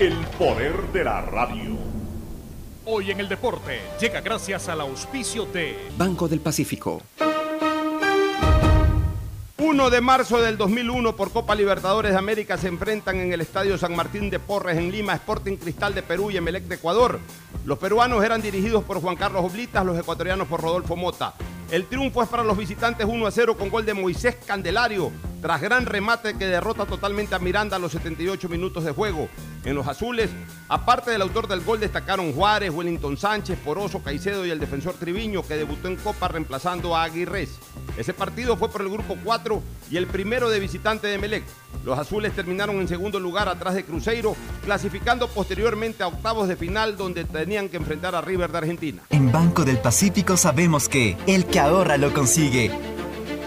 El poder de la radio. Hoy en el deporte llega gracias al auspicio de Banco del Pacífico. 1 de marzo del 2001 por Copa Libertadores de América se enfrentan en el Estadio San Martín de Porres en Lima, Sporting Cristal de Perú y Emelec de Ecuador. Los peruanos eran dirigidos por Juan Carlos Oblitas, los ecuatorianos por Rodolfo Mota. El triunfo es para los visitantes 1 a 0 con gol de Moisés Candelario, tras gran remate que derrota totalmente a Miranda a los 78 minutos de juego. En los azules, aparte del autor del gol, destacaron Juárez, Wellington Sánchez, Poroso, Caicedo y el defensor Triviño, que debutó en Copa reemplazando a Aguirres. Ese partido fue por el grupo 4 y el primero de visitante de Melec. Los azules terminaron en segundo lugar atrás de Cruzeiro, clasificando posteriormente a octavos de final donde tenían que enfrentar a River de Argentina. En Banco del Pacífico sabemos que el que ahorra lo consigue.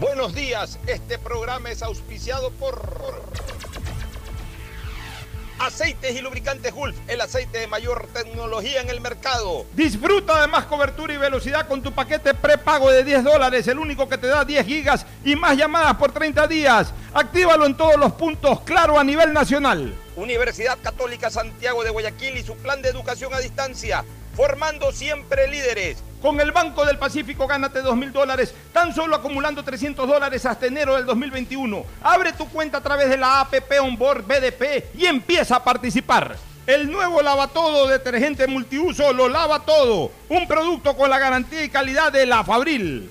Buenos días, este programa es auspiciado por Aceites y Lubricantes Gulf, el aceite de mayor tecnología en el mercado. Disfruta de más cobertura y velocidad con tu paquete prepago de 10 dólares, el único que te da 10 gigas y más llamadas por 30 días. Actívalo en todos los puntos, claro, a nivel nacional. Universidad Católica Santiago de Guayaquil y su plan de educación a distancia, formando siempre líderes. Con el Banco del Pacífico gánate 2 mil dólares, tan solo acumulando 300 dólares hasta enero del 2021. Abre tu cuenta a través de la APP Onboard BDP y empieza a participar. El nuevo lava todo detergente multiuso lo lava todo. Un producto con la garantía y calidad de la Fabril.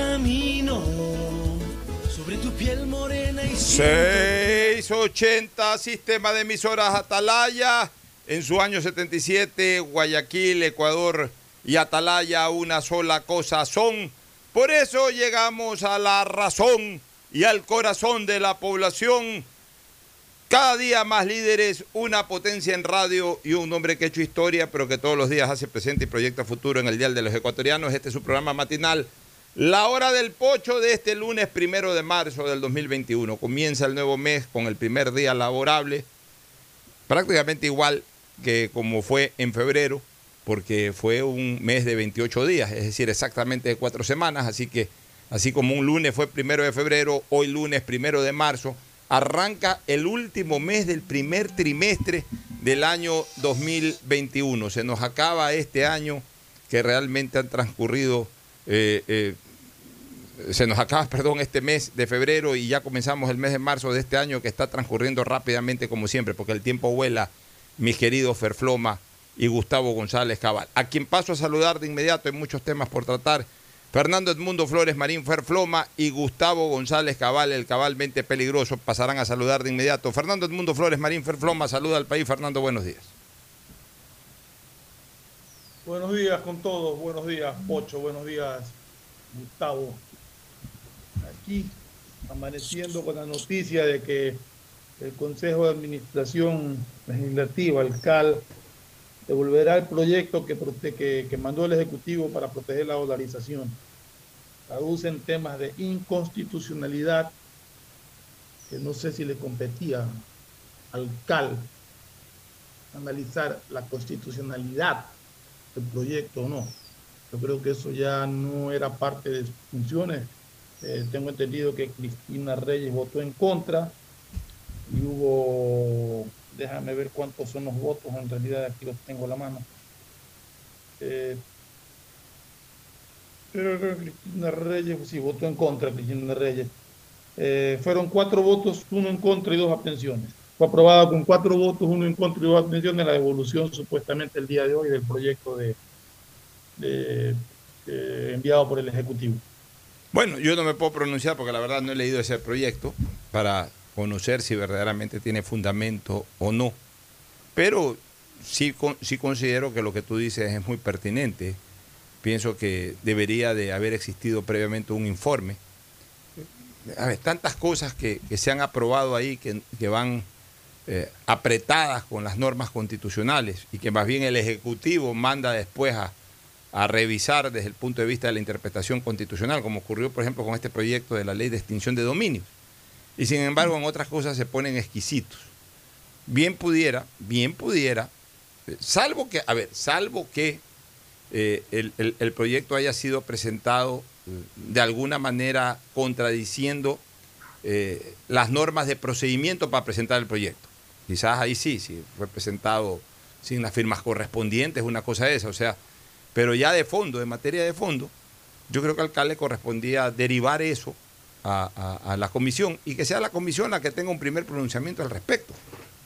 Camino sobre tu piel morena y 680 Sistema de Emisoras Atalaya. En su año 77, Guayaquil, Ecuador y Atalaya una sola cosa son. Por eso llegamos a la razón y al corazón de la población. Cada día más líderes, una potencia en radio y un hombre que ha hecho historia, pero que todos los días hace presente y proyecta futuro en el Dial de los Ecuatorianos. Este es su programa matinal. La hora del pocho de este lunes primero de marzo del 2021. Comienza el nuevo mes con el primer día laborable, prácticamente igual que como fue en febrero, porque fue un mes de 28 días, es decir, exactamente de cuatro semanas. Así que, así como un lunes fue primero de febrero, hoy lunes primero de marzo, arranca el último mes del primer trimestre del año 2021. Se nos acaba este año que realmente han transcurrido, eh, eh, se nos acaba, perdón, este mes de febrero y ya comenzamos el mes de marzo de este año que está transcurriendo rápidamente como siempre, porque el tiempo vuela, mis queridos Ferfloma y Gustavo González Cabal, a quien paso a saludar de inmediato, hay muchos temas por tratar. Fernando Edmundo Flores Marín Ferfloma y Gustavo González Cabal, el cabalmente peligroso, pasarán a saludar de inmediato. Fernando Edmundo Flores Marín Ferfloma, saluda al país. Fernando, buenos días. Buenos días con todos, buenos días Pocho, buenos días Gustavo. Aquí amaneciendo con la noticia de que el Consejo de Administración Legislativa, el CAL, devolverá el proyecto que, que, mandó el Ejecutivo para proteger la dolarización. Traducen temas de inconstitucionalidad que no sé si le competía al CAL analizar la constitucionalidad el proyecto o no. Yo creo que eso ya no era parte de sus funciones. Eh, tengo entendido que Cristina Reyes votó en contra y hubo, déjame ver cuántos son los votos, en realidad aquí los tengo a la mano. Eh, pero Cristina Reyes, sí, votó en contra Cristina Reyes. Eh, fueron cuatro votos, uno en contra y dos abstenciones. Fue aprobada con cuatro votos, uno en contra y dos abstenciones la devolución supuestamente el día de hoy del proyecto de, enviado por el Ejecutivo. Bueno, yo no me puedo pronunciar porque la verdad no he leído ese proyecto para conocer si verdaderamente tiene fundamento o no. Pero sí, sí considero que lo que tú dices es muy pertinente. Pienso que debería de haber existido previamente un informe. A ver, tantas cosas que, se han aprobado ahí que, que van eh, apretadas con las normas constitucionales y que más bien el Ejecutivo manda después a, revisar desde el punto de vista de la interpretación constitucional, como ocurrió, por ejemplo, con este proyecto de la ley de extinción de dominios. Y sin embargo, en otras cosas se ponen exquisitos. Bien pudiera, bien pudiera, eh, salvo que, a ver, salvo que eh, el, proyecto haya sido presentado de alguna manera contradiciendo las normas de procedimiento para presentar el proyecto. Quizás ahí sí, si fue presentado sin las firmas correspondientes, una cosa esa, o sea, pero ya de fondo, de materia de fondo, yo creo que al CAL le correspondía derivar eso a, la comisión y que sea la comisión la que tenga un primer pronunciamiento al respecto.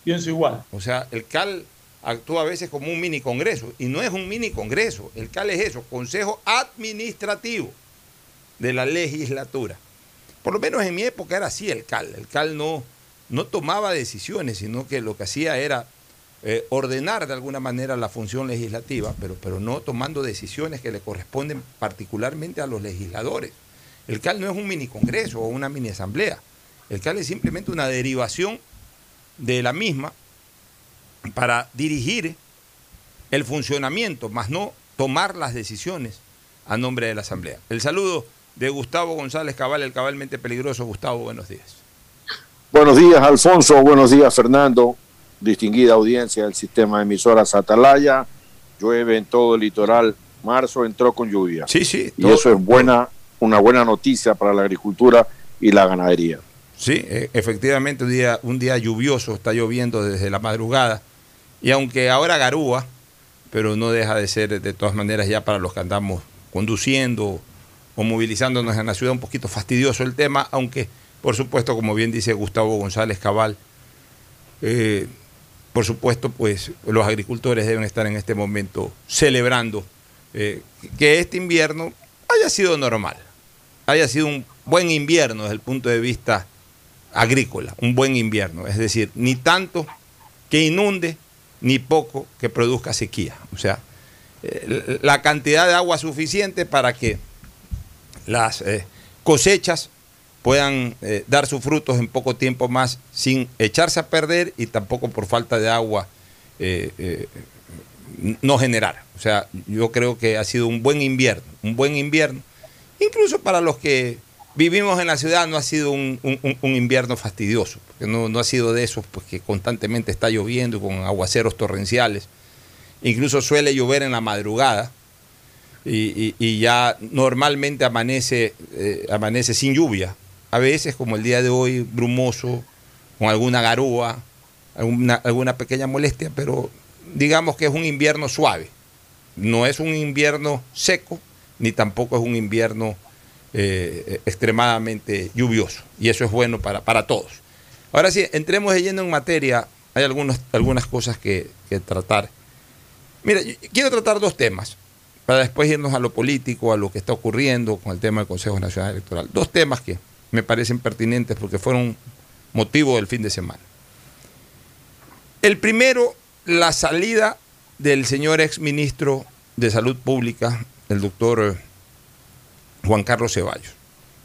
Pienso igual. O sea, el CAL actúa a veces como un mini congreso y no es un mini congreso, el CAL es eso, Consejo Administrativo de la Legislatura. Por lo menos en mi época era así el CAL, el CAL no, no tomaba decisiones, sino que lo que hacía era eh, ordenar de alguna manera la función legislativa, pero, pero no tomando decisiones que le corresponden particularmente a los legisladores. El CAL no es un mini congreso o una mini asamblea. El CAL es simplemente una derivación de la misma para dirigir el funcionamiento, más no tomar las decisiones a nombre de la asamblea. El saludo de Gustavo González Cabal, el cabalmente peligroso. Gustavo, buenos días. Buenos días, Alfonso. Buenos días, Fernando. Distinguida audiencia del sistema de emisoras Atalaya. Llueve en todo el litoral. Marzo entró con lluvia. Sí, sí. Y eso es buena, una buena noticia para la agricultura y la ganadería. Sí, e, efectivamente, un día, un día lluvioso, está lloviendo desde la madrugada. Y aunque ahora garúa, pero no deja de ser de todas maneras ya para los que andamos conduciendo o movilizándonos en la ciudad un poquito fastidioso el tema, aunque por supuesto, como bien dice Gustavo González Cabal, eh, por supuesto, pues los agricultores deben estar en este momento celebrando eh, que este invierno haya sido normal, haya sido un buen invierno desde el punto de vista agrícola, un buen invierno, es decir, ni tanto que inunde, ni poco que produzca sequía. O sea, eh, la cantidad de agua suficiente para que las cosechas puedan eh, dar sus frutos en poco tiempo más sin echarse a perder y tampoco por falta de agua eh, eh, no generar. O sea, yo creo que ha sido un buen invierno, un buen invierno. Incluso para los que vivimos en la ciudad no ha sido un, invierno fastidioso, porque no, ha sido de esos pues, que constantemente está lloviendo con aguaceros torrenciales. Incluso suele llover en la madrugada. Y, ya normalmente amanece, amanece sin lluvia, a veces, como el día de hoy, brumoso, con alguna garúa, alguna, pequeña molestia, pero digamos que es un invierno suave. no es un invierno seco, ni tampoco es un invierno eh, extremadamente lluvioso. Y eso es bueno para, para todos. Ahora sí, entremos lleno en materia. Hay algunas, algunas cosas que, que tratar. Mira, quiero tratar dos temas para después irnos a lo político, a lo que está ocurriendo con el tema del Consejo Nacional Electoral. Dos temas que me parecen pertinentes porque fueron motivo del fin de semana. El primero, la salida del señor exministro de Salud Pública, el doctor Juan Carlos Ceballos.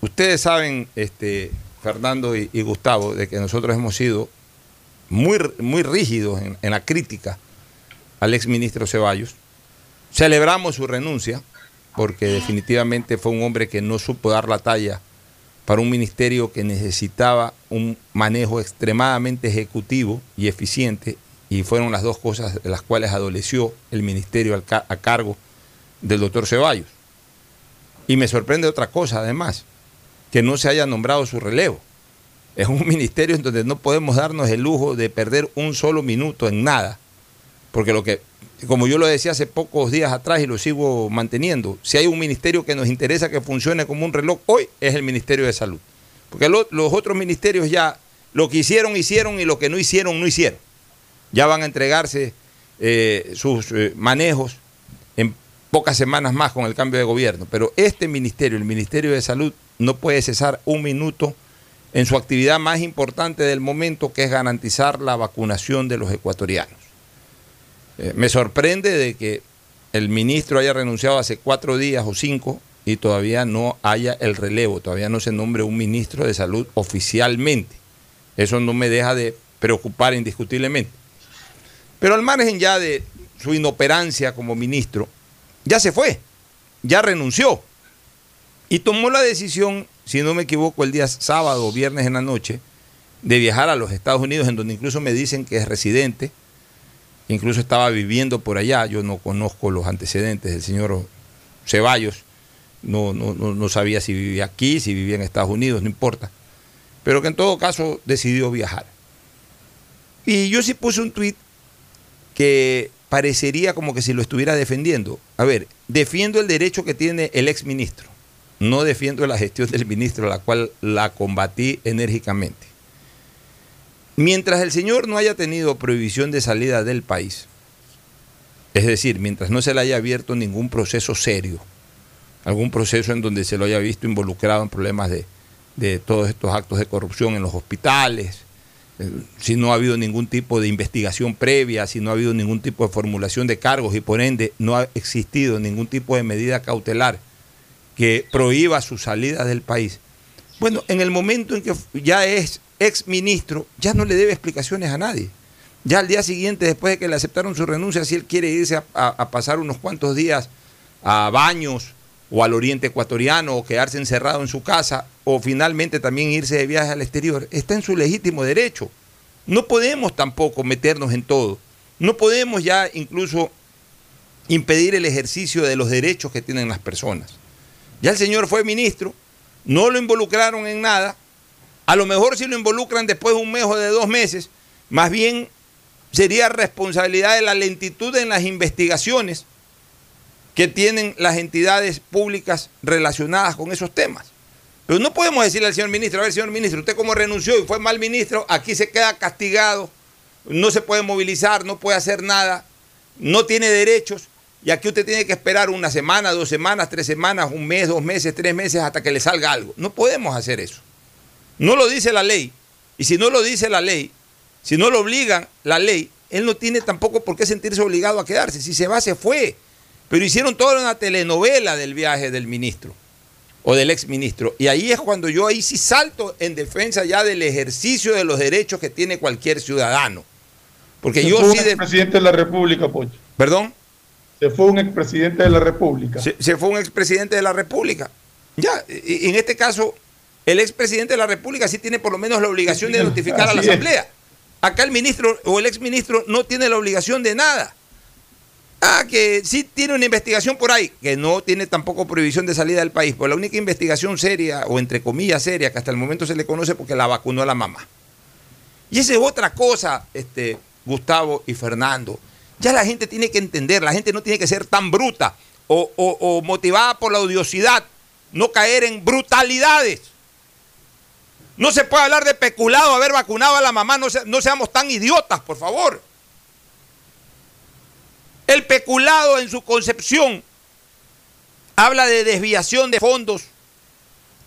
Ustedes saben, este, Fernando y, Gustavo, de que nosotros hemos sido muy, muy rígidos en, en la crítica al exministro Ceballos Celebramos su renuncia porque definitivamente fue un hombre que no supo dar la talla para un ministerio que necesitaba un manejo extremadamente ejecutivo y eficiente y fueron las dos cosas de las cuales adoleció el ministerio a cargo del doctor Ceballos. Y me sorprende otra cosa además, que no se haya nombrado su relevo. Es un ministerio en donde no podemos darnos el lujo de perder un solo minuto en nada, porque lo que como yo lo decía hace pocos días atrás y lo sigo manteniendo, si hay un ministerio que nos interesa que funcione como un reloj hoy, es el Ministerio de Salud. Porque los otros ministerios ya lo que hicieron, hicieron y lo que no hicieron, no hicieron. Ya van a entregarse eh, sus eh, manejos en pocas semanas más con el cambio de gobierno. Pero este ministerio, el Ministerio de Salud, no puede cesar un minuto en su actividad más importante del momento, que es garantizar la vacunación de los ecuatorianos. Eh, me sorprende de que el ministro haya renunciado hace cuatro días o cinco y todavía no haya el relevo, todavía no se nombre un ministro de salud oficialmente. Eso no me deja de preocupar indiscutiblemente. Pero al margen ya de su inoperancia como ministro, ya se fue, ya renunció y tomó la decisión, si no me equivoco, el día sábado o viernes en la noche, de viajar a los Estados Unidos, en donde incluso me dicen que es residente incluso estaba viviendo por allá, yo no conozco los antecedentes del señor Ceballos, no, no, no, sabía si vivía aquí, si vivía en Estados Unidos, no importa, pero que en todo caso decidió viajar. Y yo sí puse un tuit que parecería como que si lo estuviera defendiendo. A ver, defiendo el derecho que tiene el ex ministro, no defiendo la gestión del ministro, la cual la combatí enérgicamente. Mientras el señor no haya tenido prohibición de salida del país, es decir, mientras no se le haya abierto ningún proceso serio, algún proceso en donde se lo haya visto involucrado en problemas de, todos estos actos de corrupción en los hospitales, eh, si no ha habido ningún tipo de investigación previa, si no ha habido ningún tipo de formulación de cargos y por ende no ha existido ningún tipo de medida cautelar que prohíba su salida del país. Bueno, en el momento en que ya es ex ministro ya no le debe explicaciones a nadie. Ya al día siguiente, después de que le aceptaron su renuncia, si él quiere irse a, pasar unos cuantos días a baños o al oriente ecuatoriano o quedarse encerrado en su casa o finalmente también irse de viaje al exterior, está en su legítimo derecho. No podemos tampoco meternos en todo. No podemos ya incluso impedir el ejercicio de los derechos que tienen las personas. Ya el señor fue ministro, no lo involucraron en nada, a lo mejor si lo involucran después de un mes o de dos meses, más bien sería responsabilidad de la lentitud en las investigaciones que tienen las entidades públicas relacionadas con esos temas. Pero no podemos decirle al señor ministro, a ver, señor ministro, usted como renunció y fue mal ministro, aquí se queda castigado, no se puede movilizar, no puede hacer nada, no tiene derechos, y aquí usted tiene que esperar una semana, dos semanas, tres semanas, un mes, dos meses, tres meses, hasta que le salga algo. No podemos hacer eso. No lo dice la ley. Y si no lo dice la ley, si no lo obligan la ley, él no tiene tampoco por qué sentirse obligado a quedarse. Si se va, se fue. Pero hicieron toda una telenovela del viaje del ministro o del exministro. Y ahí es cuando yo ahí sí salto en defensa ya del ejercicio de los derechos que tiene cualquier ciudadano. Porque se yo fue sí. Un expresidente de la República, Pocho. ¿Perdón? Se fue un expresidente de la República. Se, se fue un expresidente de la República. Ya, y en este caso, el expresidente de la República sí tiene por lo menos la obligación de notificar a la Asamblea. Acá el ministro o el exministro no tiene la obligación de nada. Ah, que sí tiene una investigación por ahí, que no tiene tampoco prohibición de salida del país, pues la única investigación seria, o entre comillas seria, que hasta el momento se le conoce porque la vacunó a la mamá. Y esa es otra cosa, este, Gustavo y Fernando, Ya la gente tiene que entender, la gente no tiene que ser tan bruta o, o motivada por la odiosidad, no caer en brutalidades. No se puede hablar de peculado, haber vacunado a la mamá, no, seamos tan idiotas, por favor. El peculado en su concepción habla de desviación de fondos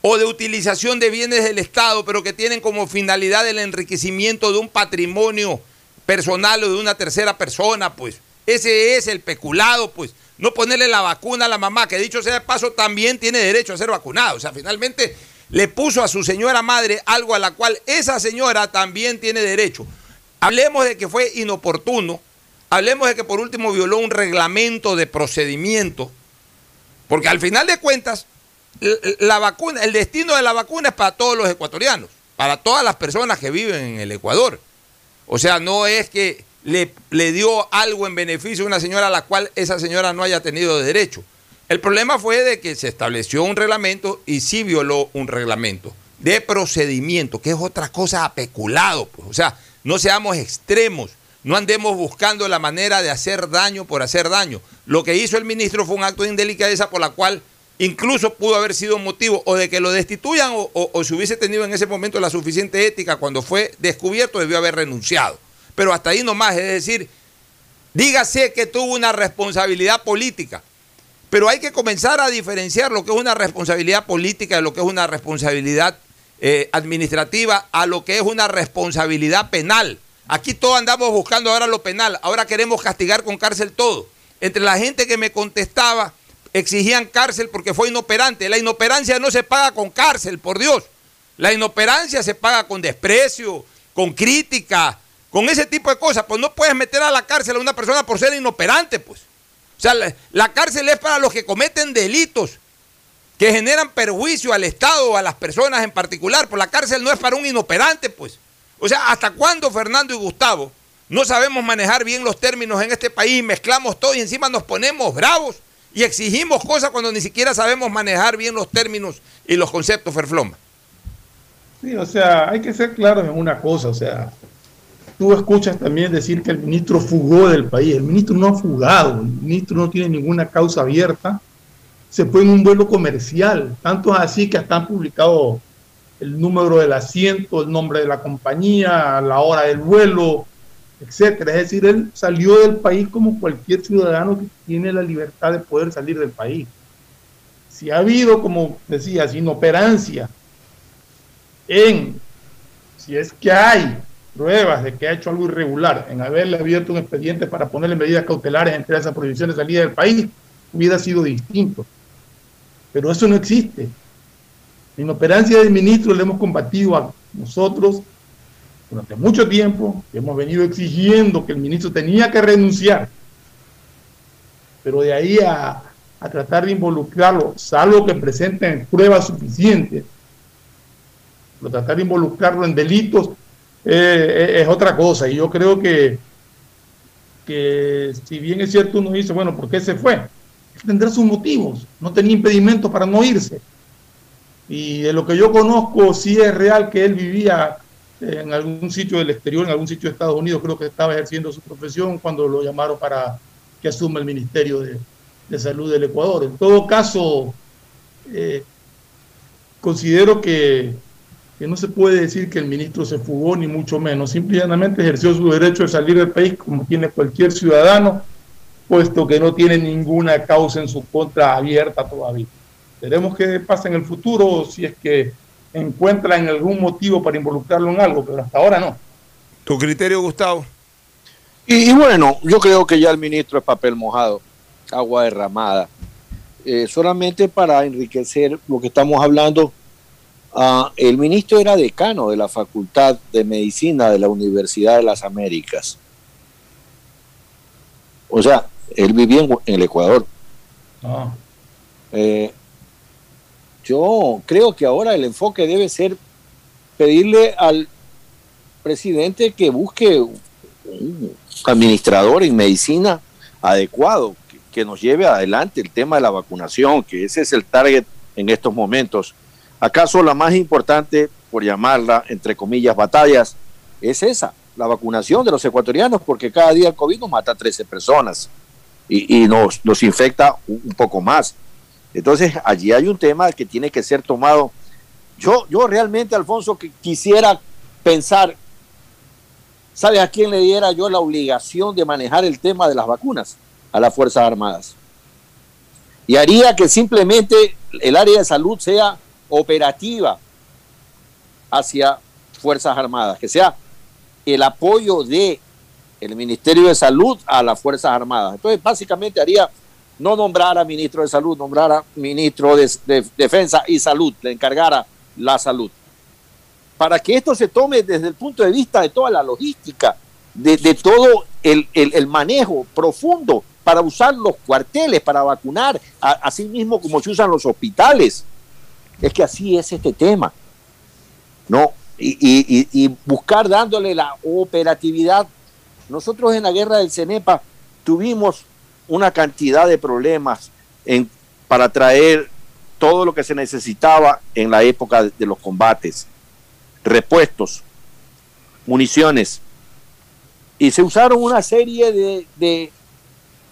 o de utilización de bienes del Estado, pero que tienen como finalidad el enriquecimiento de un patrimonio personal o de una tercera persona, pues. Ese es el peculado, pues. No ponerle la vacuna a la mamá, que dicho sea de paso, también tiene derecho a ser vacunado. O sea, finalmente le puso a su señora madre algo a la cual esa señora también tiene derecho. Hablemos de que fue inoportuno, hablemos de que por último violó un reglamento de procedimiento, porque al final de cuentas, la vacuna, el destino de la vacuna es para todos los ecuatorianos, para todas las personas que viven en el Ecuador. O sea, no es que le, le dio algo en beneficio a una señora a la cual esa señora no haya tenido derecho. El problema fue de que se estableció un reglamento y sí violó un reglamento de procedimiento, que es otra cosa apeculado. Pues. O sea, no seamos extremos, no andemos buscando la manera de hacer daño por hacer daño. Lo que hizo el ministro fue un acto de indelicadeza por la cual incluso pudo haber sido motivo o de que lo destituyan o, o, si hubiese tenido en ese momento la suficiente ética cuando fue descubierto debió haber renunciado. Pero hasta ahí nomás, es decir, dígase que tuvo una responsabilidad política pero hay que comenzar a diferenciar lo que es una responsabilidad política lo que es una responsabilidad eh, administrativa a lo que es una responsabilidad penal. Aquí todos andamos buscando ahora lo penal, ahora queremos castigar con cárcel todo. Entre la gente que me contestaba, exigían cárcel porque fue inoperante. La inoperancia no se paga con cárcel, por Dios. La inoperancia se paga con desprecio, con crítica, con ese tipo de cosas. Pues no puedes meter a la cárcel a una persona por ser inoperante, pues. O sea, la, cárcel es para los que cometen delitos que generan perjuicio al Estado o a las personas en particular. Pues la cárcel no es para un inoperante, pues. O sea, ¿hasta cuándo Fernando y Gustavo no sabemos manejar bien los términos en este país? Mezclamos todo y encima nos ponemos bravos y exigimos cosas cuando ni siquiera sabemos manejar bien los términos y los conceptos, Ferfloma. Sí, o sea, hay que ser claros en una cosa, o sea, tú escuchas también decir que el ministro fugó del país. El ministro no ha fugado, el ministro no tiene ninguna causa abierta. Se fue en un vuelo comercial. Tanto es así que hasta han publicado el número del asiento, el nombre de la compañía, la hora del vuelo, etcétera. Es decir, él salió del país como cualquier ciudadano que tiene la libertad de poder salir del país. Si ha habido, como decía, inoperancia en, si es que hay pruebas de que ha hecho algo irregular en haberle abierto un expediente para ponerle medidas cautelares entre esas prohibiciones de salida del país, hubiera sido distinto. Pero eso no existe. La inoperancia del ministro le hemos combatido a nosotros durante mucho tiempo, hemos venido exigiendo que el ministro tenía que renunciar, pero de ahí a, a tratar de involucrarlo, salvo que presenten pruebas suficientes, pero tratar de involucrarlo en delitos eh, es otra cosa. Y yo creo que, que si bien es cierto, uno dice, bueno, ¿por qué se fue? Tendrá sus motivos, no tenía impedimento para no irse. Y de lo que yo conozco, sí es real que él vivía en algún sitio del exterior, en algún sitio de Estados Unidos, creo que estaba ejerciendo su profesión cuando lo llamaron para que asuma el Ministerio de, Salud del Ecuador. En todo caso, eh, considero que que no se puede decir que el ministro se fugó, ni mucho menos. Simplemente ejerció su derecho de salir del país como tiene cualquier ciudadano, puesto que no tiene ninguna causa en su contra abierta todavía. Veremos qué pasa en el futuro si es que encuentran algún motivo para involucrarlo en algo, pero hasta ahora no. ¿Tu criterio, Gustavo? Y, bueno, yo creo que ya el ministro es papel mojado, agua derramada. Eh, solamente para enriquecer lo que estamos hablando, Ah, el ministro era decano de la Facultad de Medicina de la Universidad de las Américas. O sea, él vivía en, el Ecuador. Ah. Eh, yo creo que ahora el enfoque debe ser pedirle al presidente que busque un administrador en medicina adecuado, que nos lleve adelante el tema de la vacunación, que ese es el target en estos momentos ¿Acaso la más importante, por llamarla, entre comillas, batallas, es esa, la vacunación de los ecuatorianos porque cada día el COVID nos mata a 13 personas y, nos, infecta un, poco más. Entonces, allí hay un tema que tiene que ser tomado. Yo, yo realmente, Alfonso, que quisiera pensar, ¿sabe a quién le diera yo la obligación de manejar el tema de las vacunas? A las Fuerzas Armadas. Y haría que simplemente el área de salud sea operativa hacia Fuerzas Armadas, que sea el apoyo de el Ministerio de Salud a las Fuerzas Armadas. Entonces, básicamente haría no nombrar a ministro de Salud, nombrar a ministro de, Defensa y Salud, le encargara la salud. Para que esto se tome desde el punto de vista de toda la logística, de, todo el, manejo profundo para usar los cuarteles, para vacunar, así mismo como se usan los hospitales. Es que así es este tema. ¿no? y, buscar dándole la operatividad. Nosotros en la guerra del CENEPA tuvimos una cantidad de problemas para traer todo lo que se necesitaba en la época de, los combates, repuestos, municiones, y se usaron una serie de,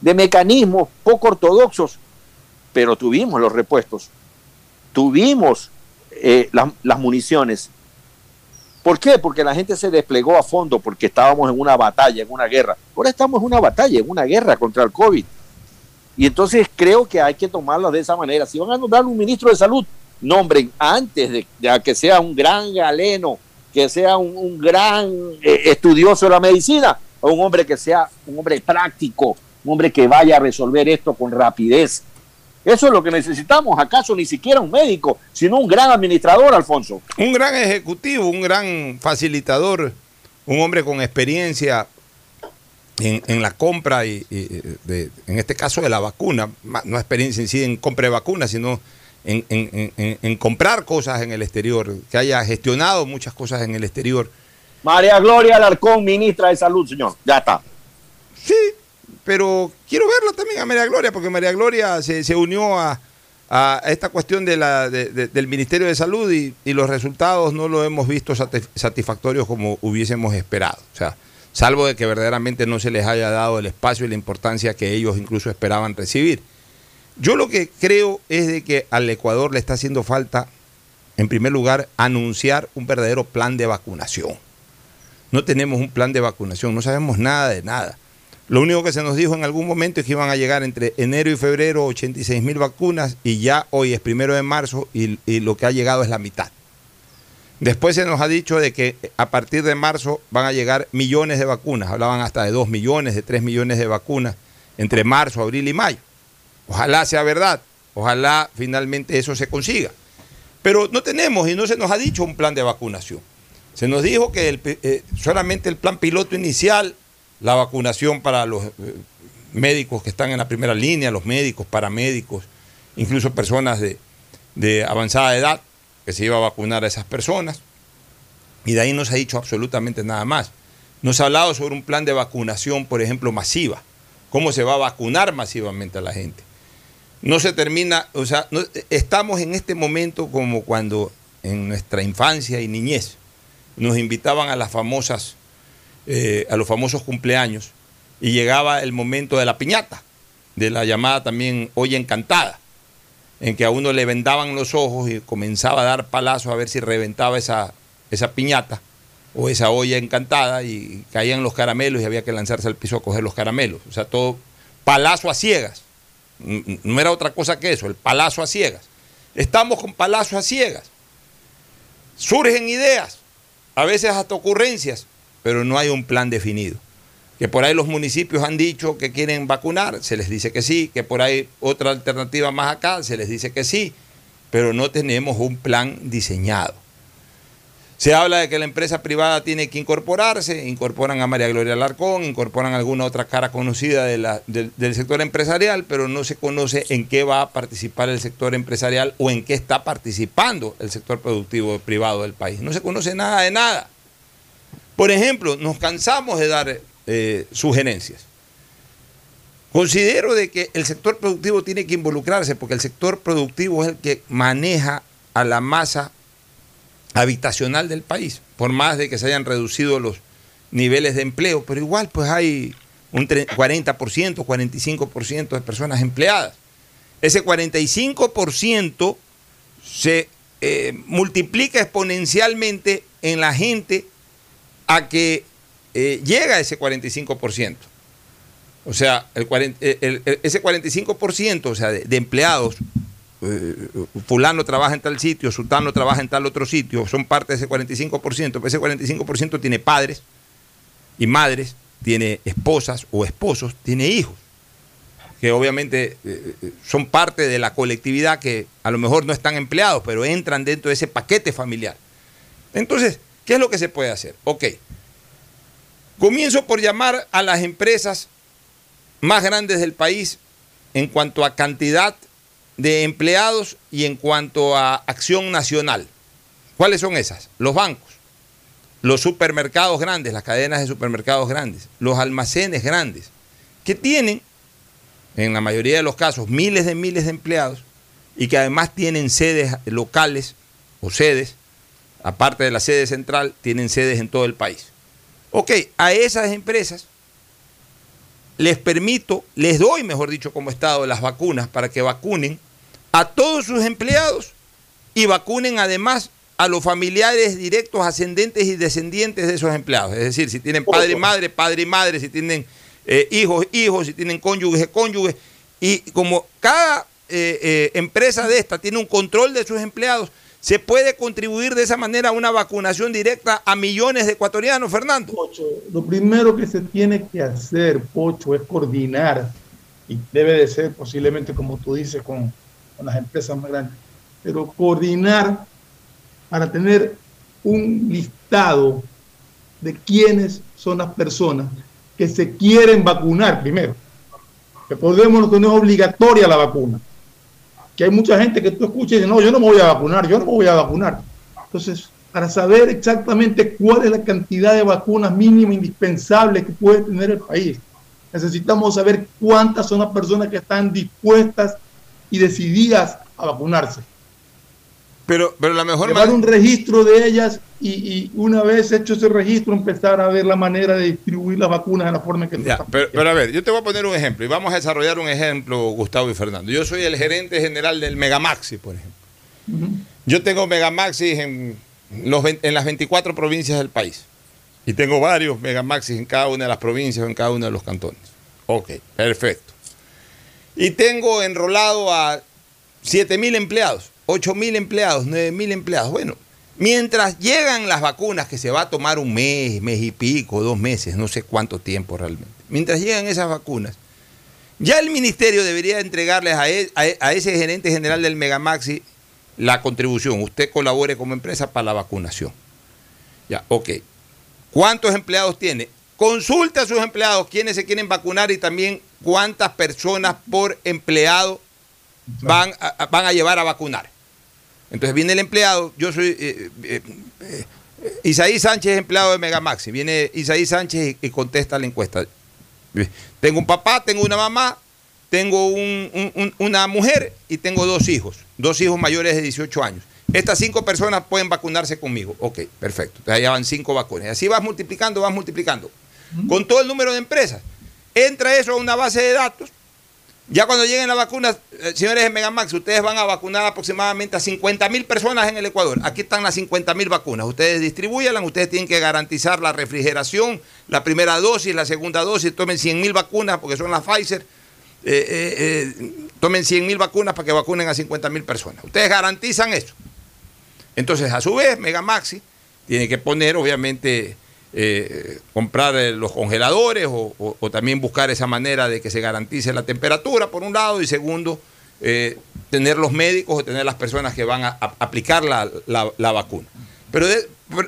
mecanismos poco ortodoxos, pero tuvimos los repuestos, tuvimos eh, las municiones, ¿Por qué? Porque la gente se desplegó a fondo, porque estábamos en una batalla, en una guerra. Ahora estamos en una batalla, en una guerra contra el COVID. Y entonces creo que hay que tomarlo de esa manera. Si van a nombrar un ministro de salud, nombren antes de, que sea un gran galeno, que sea un, gran eh, estudioso de la medicina, o un hombre que sea un hombre práctico, un hombre que vaya a resolver esto con rapidez, eso es lo que necesitamos. ¿Acaso ni siquiera un médico, sino un gran administrador, Alfonso? Un gran ejecutivo, un gran facilitador, un hombre con experiencia en, la compra y, en este caso de la vacuna, no experiencia en sí en compra de vacunas, sino en, en, comprar cosas en el exterior, que haya gestionado muchas cosas en el exterior. María Gloria Alarcón, ministra de Salud, señor. Ya está. Sí, pero quiero verlo también a María Gloria, porque María Gloria se, unió a, esta cuestión de la, del Ministerio de Salud y, los resultados no lo hemos visto satisfactorios como hubiésemos esperado. O sea, salvo de que verdaderamente no se les haya dado el espacio y la importancia que ellos incluso esperaban recibir. Yo lo que creo es de que al Ecuador le está haciendo falta, en primer lugar, anunciar un verdadero plan de vacunación. No tenemos un plan de vacunación, no sabemos nada de nada. Lo único que se nos dijo en algún momento es que iban a llegar entre enero y febrero 86 mil vacunas y ya hoy es primero de marzo y, lo que ha llegado es la mitad. Después se nos ha dicho de que a partir de marzo van a llegar millones de vacunas. Hablaban hasta de 2 millones, de 3 millones de vacunas entre marzo, abril y mayo. Ojalá sea verdad. Ojalá finalmente eso se consiga. Pero no tenemos y no se nos ha dicho un plan de vacunación. Se nos dijo que eh, solamente el plan piloto inicial la vacunación para los eh, médicos que están en la primera línea, los médicos, paramédicos, incluso personas de, avanzada edad, que se iba a vacunar a esas personas. Y de ahí no se ha dicho absolutamente nada más. No se ha hablado sobre un plan de vacunación, por ejemplo, masiva. ¿Cómo se va a vacunar masivamente a la gente? No se termina, o sea, estamos en este momento como cuando en nuestra infancia y niñez nos invitaban a las famosas eh, a los famosos cumpleaños y llegaba el momento de la piñata, de la llamada también olla encantada, en que a uno le vendaban los ojos y comenzaba a dar palazos a ver si reventaba esa, esa piñata o esa olla encantada y caían los caramelos y había que lanzarse al piso a coger los caramelos. O sea, todo palazo a ciegas. No era otra cosa que eso, el palazo a ciegas. Estamos con palazo a ciegas. Surgen ideas, a veces hasta ocurrencias, pero no hay un plan definido. Que por ahí los municipios han dicho que quieren vacunar, se les dice que sí, que por ahí otra alternativa más acá, se les dice que sí, pero no tenemos un plan diseñado. Se habla de que la empresa privada tiene que incorporarse, incorporan a María Gloria Larcón, incorporan alguna otra cara conocida del sector empresarial, pero no se conoce en qué va a participar el sector empresarial o en qué está participando el sector productivo privado del país. No se conoce nada de nada. Por ejemplo, nos cansamos de dar eh, sugerencias. Considero de que el sector productivo tiene que involucrarse porque el sector productivo es el que maneja a la masa habitacional del país, por más de que se hayan reducido los niveles de empleo, pero igual pues hay un 40%, 45% de personas empleadas. Ese 45% se eh, multiplica exponencialmente en la gente a que eh, llega ese 45%. O sea, el, ese 45% o sea, de, empleados, eh, fulano trabaja en tal sitio, sultano trabaja en tal otro sitio, son parte de ese 45%, pero ese 45% tiene padres y madres, tiene esposas o esposos, tiene hijos, que obviamente eh, son parte de la colectividad que a lo mejor no están empleados, pero entran dentro de ese paquete familiar. Entonces, ¿qué es lo que se puede hacer? Ok, comienzo por llamar a las empresas más grandes del país en cuanto a cantidad de empleados y en cuanto a acción nacional. ¿Cuáles son esas? Los bancos, los supermercados grandes, las cadenas de supermercados grandes, los almacenes grandes, que tienen, en la mayoría de los casos, miles de miles de empleados y que además tienen sedes locales o sedes, aparte de la sede central, tienen sedes en todo el país. Ok, a esas empresas les permito, les doy, mejor dicho, como Estado, las vacunas para que vacunen a todos sus empleados y vacunen además a los familiares directos, ascendentes y descendientes de esos empleados. Es decir, si tienen padre y madre, padre y madre, si tienen eh, hijos, hijos, si tienen cónyuges, cónyuges. Y como cada eh, eh, empresa de esta tiene un control de sus empleados, ¿Se puede contribuir de esa manera a una vacunación directa a millones de ecuatorianos, Fernando? Pocho, lo primero que se tiene que hacer, Pocho, es coordinar, y debe de ser posiblemente, como tú dices, con, las empresas más grandes, pero coordinar para tener un listado de quiénes son las personas que se quieren vacunar primero. Que podemos no tener obligatoria la vacuna que hay mucha gente que tú escuchas y dice, no, yo no me voy a vacunar, yo no me voy a vacunar. Entonces, para saber exactamente cuál es la cantidad de vacunas mínima indispensable que puede tener el país, necesitamos saber cuántas son las personas que están dispuestas y decididas a vacunarse. Pero, pero la mejor Llevar un registro de ellas y, una vez hecho ese registro empezar a ver la manera de distribuir las vacunas de la forma que ya, pero, pero, a ver, yo te voy a poner un ejemplo y vamos a desarrollar un ejemplo, Gustavo y Fernando. Yo soy el gerente general del Megamaxi, por ejemplo. Yo tengo Megamaxi en, los, en las 24 provincias del país y tengo varios Megamaxis en cada una de las provincias o en cada uno de los cantones. Ok, perfecto. Y tengo enrolado a 7 mil empleados. 8 mil empleados, 9 mil empleados. Bueno, mientras llegan las vacunas, que se va a tomar un mes, mes y pico, dos meses, no sé cuánto tiempo realmente. Mientras llegan esas vacunas, ya el ministerio debería entregarles a, e, e, ese gerente general del Megamaxi la contribución. Usted colabore como empresa para la vacunación. Ya, ok. ¿Cuántos empleados tiene? Consulte a sus empleados quiénes se quieren vacunar y también cuántas personas por empleado van a llevar a vacunar. Entonces viene el empleado, yo soy eh, eh, eh, Isaí Sánchez, empleado de Megamaxi. Viene Isaí Sánchez y, contesta la encuesta. Tengo un papá, tengo una mamá, tengo una mujer y tengo dos hijos, dos hijos mayores de 18 años. Estas cinco personas pueden vacunarse conmigo. Ok, perfecto. Entonces allá van cinco vacunas. Así vas multiplicando, vas multiplicando. Con todo el número de empresas. Entra eso a una base de datos ya cuando lleguen las vacunas, eh, señores de Megamax, ustedes van a vacunar aproximadamente a 50 mil personas en el Ecuador. Aquí están las 50 mil vacunas. Ustedes distribuyanlas, ustedes tienen que garantizar la refrigeración, la primera dosis, la segunda dosis. Tomen 100 mil vacunas porque son las Pfizer. Eh, eh, tomen 100 mil vacunas para que vacunen a 50 mil personas. Ustedes garantizan eso. Entonces, a su vez, Megamaxi tiene que poner, obviamente, eh, comprar eh, los congeladores o, también buscar esa manera de que se garantice la temperatura, por un lado, y segundo, eh, tener los médicos o tener las personas que van a, aplicar la, vacuna. Pero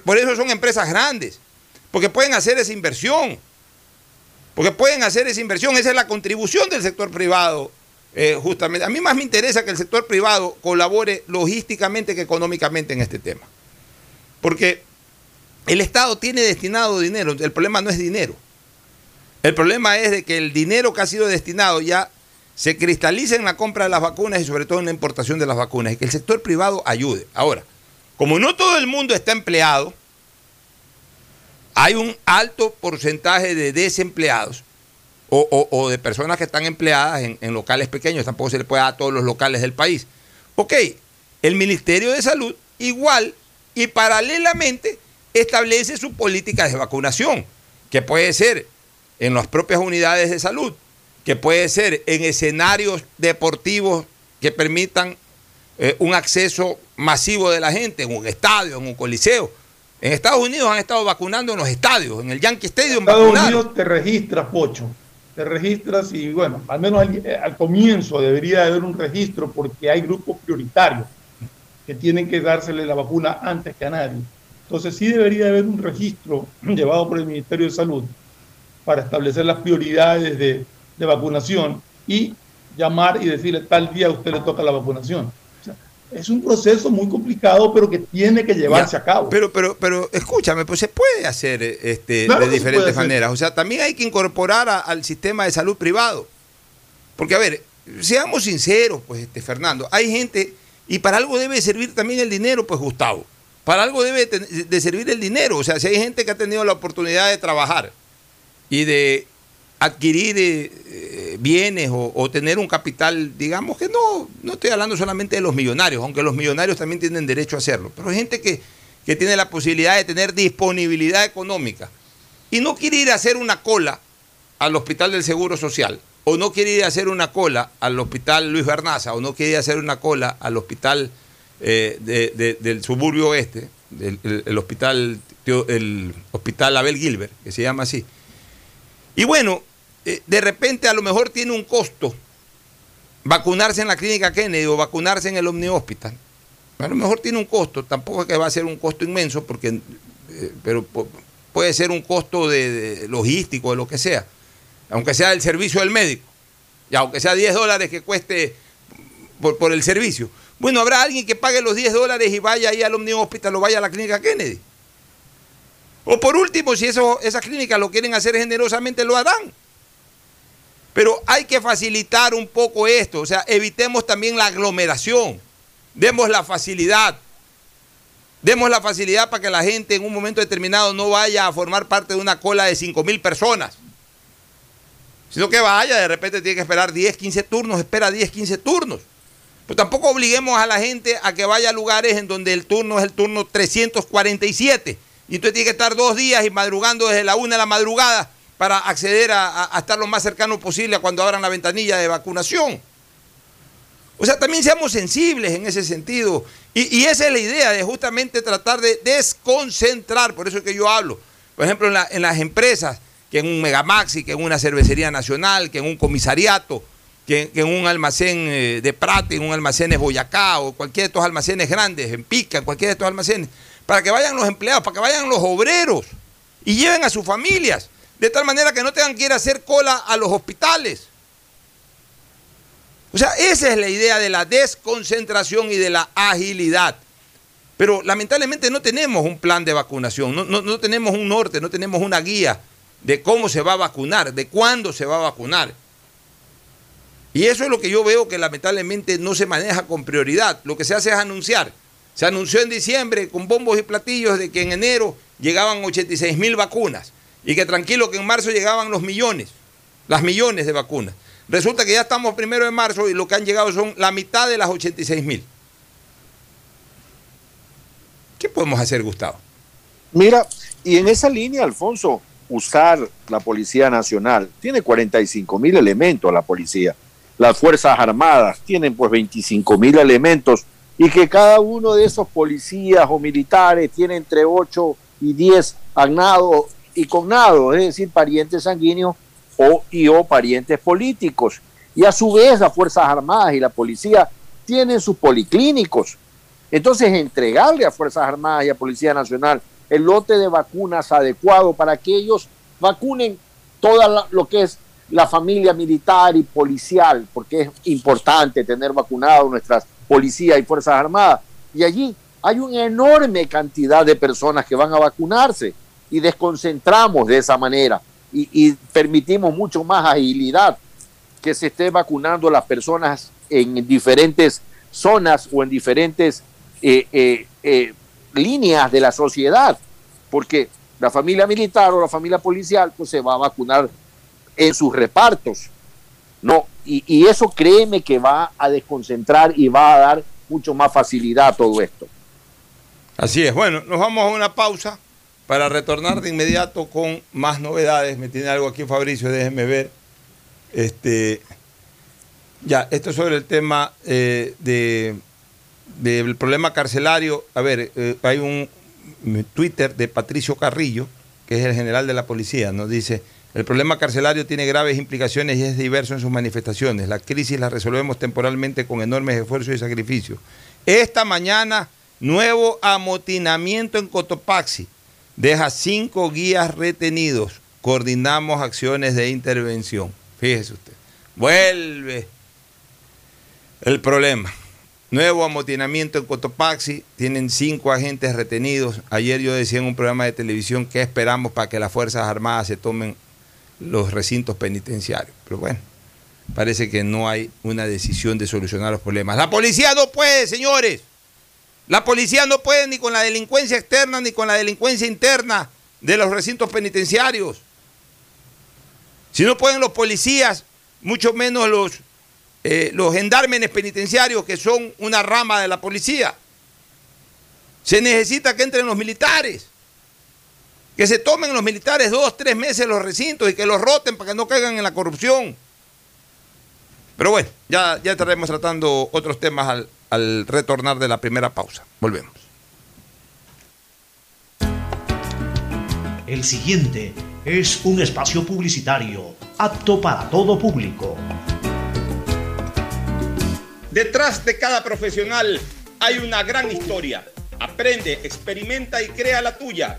por, eso son empresas grandes, porque pueden hacer esa inversión, porque pueden hacer esa inversión, esa es la contribución del sector privado. justamente, a mí más me interesa que el sector privado colabore logísticamente que económicamente en este tema. Porque el Estado tiene destinado dinero, el problema no es dinero. El problema es de que el dinero que ha sido destinado ya se cristaliza en la compra de las vacunas y sobre todo en la importación de las vacunas y que el sector privado ayude. Ahora, como no todo el mundo está empleado, hay un alto porcentaje de desempleados o, de personas que están empleadas en, en, locales pequeños, tampoco se le puede dar a todos los locales del país. Ok, el Ministerio de Salud igual y paralelamente establece su política de vacunación, que puede ser en las propias unidades de salud, que puede ser en escenarios deportivos que permitan eh, un acceso masivo de la gente, en un estadio, en un coliseo. En Estados Unidos han estado vacunando en los estadios, en el Yankee Stadium. En Estados Unidos te registras, Pocho. Te registras y bueno, al menos al, al comienzo debería haber un registro porque hay grupos prioritarios que tienen que dársele la vacuna antes que a nadie. Entonces sí debería haber un registro llevado por el Ministerio de Salud para establecer las prioridades de, de vacunación y llamar y decirle tal día a usted le toca la vacunación es un proceso muy complicado, pero que tiene que llevarse a cabo. Pero, pero, pero escúchame, pues se puede hacer este, de diferentes maneras. O sea, también hay que incorporar al sistema de salud privado. Porque, a ver, seamos sinceros, pues, este, Fernando, hay gente, y para algo debe servir también el dinero, pues, Gustavo. Para algo debe de servir el dinero. O sea, si hay gente que ha tenido la oportunidad de trabajar y de adquirir eh, bienes o, tener un capital, digamos que no, no estoy hablando solamente de los millonarios, aunque los millonarios también tienen derecho a hacerlo, pero hay gente que, que tiene la posibilidad de tener disponibilidad económica y no quiere ir a hacer una cola al Hospital del Seguro Social, o no quiere ir a hacer una cola al Hospital Luis Bernaza, o no quiere ir a hacer una cola al Hospital eh, del Suburbio Oeste, el, hospital, el Hospital Abel Gilbert, que se llama así. Y bueno, eh, de repente a lo mejor tiene un costo vacunarse en la clínica Kennedy o vacunarse en el Omni Hospital. A lo mejor tiene un costo, tampoco es que va a ser un costo inmenso, porque, eh, pero puede ser un costo de, logístico, de lo que sea, aunque sea el servicio del médico, y aunque sea 10 dólares que cueste por, por el servicio. Bueno, habrá alguien que pague los 10 dólares y vaya ahí al Omni Hospital o vaya a la clínica Kennedy. O por último, si esas clínicas lo quieren hacer generosamente, lo harán. Pero hay que facilitar un poco esto, o sea, evitemos también la aglomeración, demos la facilidad, demos la facilidad para que la gente en un momento determinado no vaya a formar parte de una cola de 5 mil personas, sino que vaya, de repente tiene que esperar 10, 15 turnos, espera 10, 15 turnos. Pero tampoco obliguemos a la gente a que vaya a lugares en donde el turno es el turno 347 y usted tiene que estar dos días y madrugando desde la una de la madrugada para acceder a, estar lo más cercano posible a cuando abran la ventanilla de vacunación. O sea, también seamos sensibles en ese sentido. Y, esa es la idea de justamente tratar de desconcentrar, por eso es que yo hablo. Por ejemplo, en, las empresas, que en un Megamaxi, que en una cervecería nacional, que en un comisariato, que, en un almacén eh, de Prate, en un almacén de Boyacá, o cualquiera de estos almacenes grandes, en Pica, en cualquiera de estos almacenes, para que vayan los empleados, para que vayan los obreros y lleven a sus familias de tal manera que no tengan que ir a hacer cola a los hospitales. O sea, esa es la idea de la desconcentración y de la agilidad. Pero lamentablemente no tenemos un plan de vacunación, no, no, tenemos un norte, no tenemos una guía de cómo se va a vacunar, de cuándo se va a vacunar. Y eso es lo que yo veo que lamentablemente no se maneja con prioridad. Lo que se hace es anunciar. Se anunció en diciembre con bombos y platillos de que en enero llegaban 86 mil vacunas. Y que tranquilo que en marzo llegaban los millones, las millones de vacunas. Resulta que ya estamos primero de marzo y lo que han llegado son la mitad de las 86 mil. ¿Qué podemos hacer, Gustavo? Mira, y en esa línea, Alfonso, usar la Policía Nacional, tiene 45 mil elementos la policía. Las Fuerzas Armadas tienen pues 25 mil elementos y que cada uno de esos policías o militares tiene entre 8 y 10 agnados y cognados, es decir, parientes sanguíneos o, y o parientes políticos. Y a su vez las Fuerzas Armadas y la policía tienen sus policlínicos. Entonces, entregarle a Fuerzas Armadas y a Policía Nacional el lote de vacunas adecuado para que ellos vacunen todo lo que es la familia militar y policial, porque es importante tener vacunado nuestras policías y Fuerzas Armadas. Y allí hay una enorme cantidad de personas que van a vacunarse y desconcentramos de esa manera y, permitimos mucho más agilidad que se esté vacunando las personas en diferentes zonas o en diferentes eh, eh, eh, líneas de la sociedad, porque la familia militar o la familia policial, pues se va a vacunar en sus repartos. No, y, eso créeme que va a desconcentrar y va a dar mucho más facilidad a todo esto. Así es. Bueno, nos vamos a una pausa para retornar de inmediato con más novedades. Me tiene algo aquí Fabricio, déjenme ver. Este, ya, esto es sobre el tema eh, de, del problema carcelario. A ver, eh, hay un Twitter de Patricio Carrillo, que es el general de la policía, nos dice, el problema carcelario tiene graves implicaciones y es diverso en sus manifestaciones. La crisis la resolvemos temporalmente con enormes esfuerzos y sacrificios. Esta mañana, nuevo amotinamiento en Cotopaxi. Deja cinco guías retenidos. Coordinamos acciones de intervención. Fíjese usted. Vuelve el problema. Nuevo amotinamiento en Cotopaxi, tienen cinco agentes retenidos. Ayer yo decía en un programa de televisión que esperamos para que las Fuerzas Armadas se tomen los recintos penitenciarios. Pero bueno, parece que no hay una decisión de solucionar los problemas. La policía no puede, señores. La policía no puede ni con la delincuencia externa ni con la delincuencia interna de los recintos penitenciarios. Si no pueden los policías, mucho menos los, eh, los gendármenes penitenciarios, que son una rama de la policía. Se necesita que entren los militares. Que se tomen los militares dos, tres meses los recintos y que los roten para que no caigan en la corrupción. Pero bueno, ya, ya estaremos tratando otros temas al, al retornar de la primera pausa. Volvemos. El siguiente es un espacio publicitario apto para todo público. Detrás de cada profesional hay una gran historia. Aprende, experimenta y crea la tuya.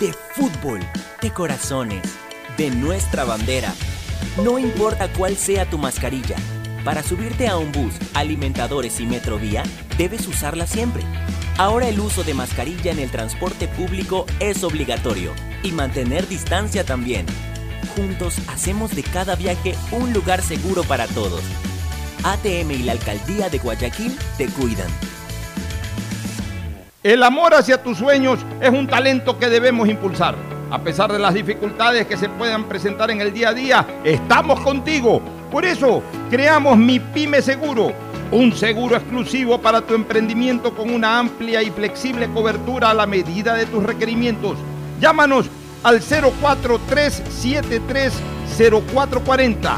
de fútbol, de corazones, de nuestra bandera. No importa cuál sea tu mascarilla, para subirte a un bus, alimentadores y metrovía, debes usarla siempre. Ahora el uso de mascarilla en el transporte público es obligatorio y mantener distancia también. Juntos hacemos de cada viaje un lugar seguro para todos. ATM y la Alcaldía de Guayaquil te cuidan. El amor hacia tus sueños es un talento que debemos impulsar. A pesar de las dificultades que se puedan presentar en el día a día, estamos contigo. Por eso, creamos Mi Pyme Seguro, un seguro exclusivo para tu emprendimiento con una amplia y flexible cobertura a la medida de tus requerimientos. Llámanos al 043730440.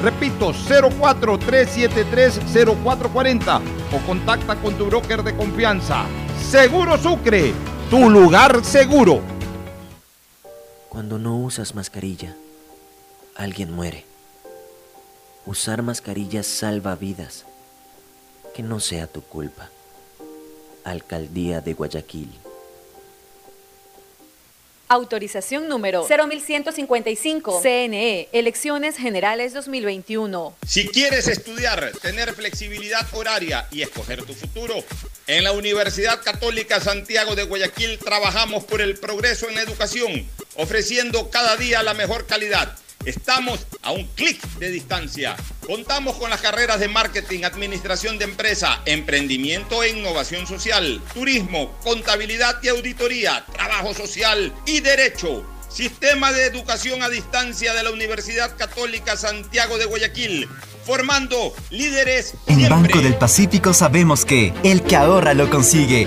Repito, 043730440 o contacta con tu broker de confianza. Seguro Sucre, tu lugar seguro. Cuando no usas mascarilla, alguien muere. Usar mascarilla salva vidas. Que no sea tu culpa. Alcaldía de Guayaquil. Autorización número 0155. CNE, Elecciones Generales 2021. Si quieres estudiar, tener flexibilidad horaria y escoger tu futuro, en la Universidad Católica Santiago de Guayaquil trabajamos por el progreso en la educación, ofreciendo cada día la mejor calidad. Estamos a un clic de distancia. Contamos con las carreras de marketing, administración de empresa, emprendimiento e innovación social, turismo, contabilidad y auditoría, trabajo social y derecho. Sistema de educación a distancia de la Universidad Católica Santiago de Guayaquil, formando líderes. En Banco del Pacífico sabemos que el que ahorra lo consigue.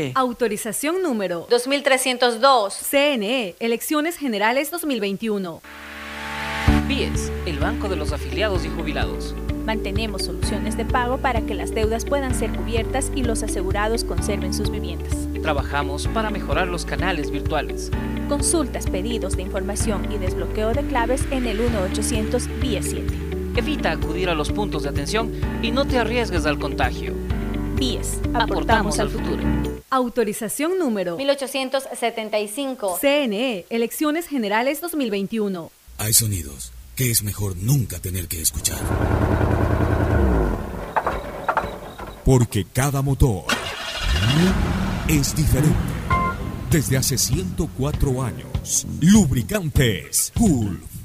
100 100 CNT. Autorización número 2302. CNE, Elecciones Generales 2021. BIES, el Banco de los Afiliados y Jubilados. Mantenemos soluciones de pago para que las deudas puedan ser cubiertas y los asegurados conserven sus viviendas. Trabajamos para mejorar los canales virtuales. Consultas, pedidos de información y desbloqueo de claves en el 1-800-BIES 7. Evita acudir a los puntos de atención y no te arriesgues al contagio. BIES, aportamos al futuro. Autorización número 1875. CNE, Elecciones Generales 2021. Hay sonidos que es mejor nunca tener que escuchar. Porque cada motor es diferente. Desde hace 104 años, lubricantes Cool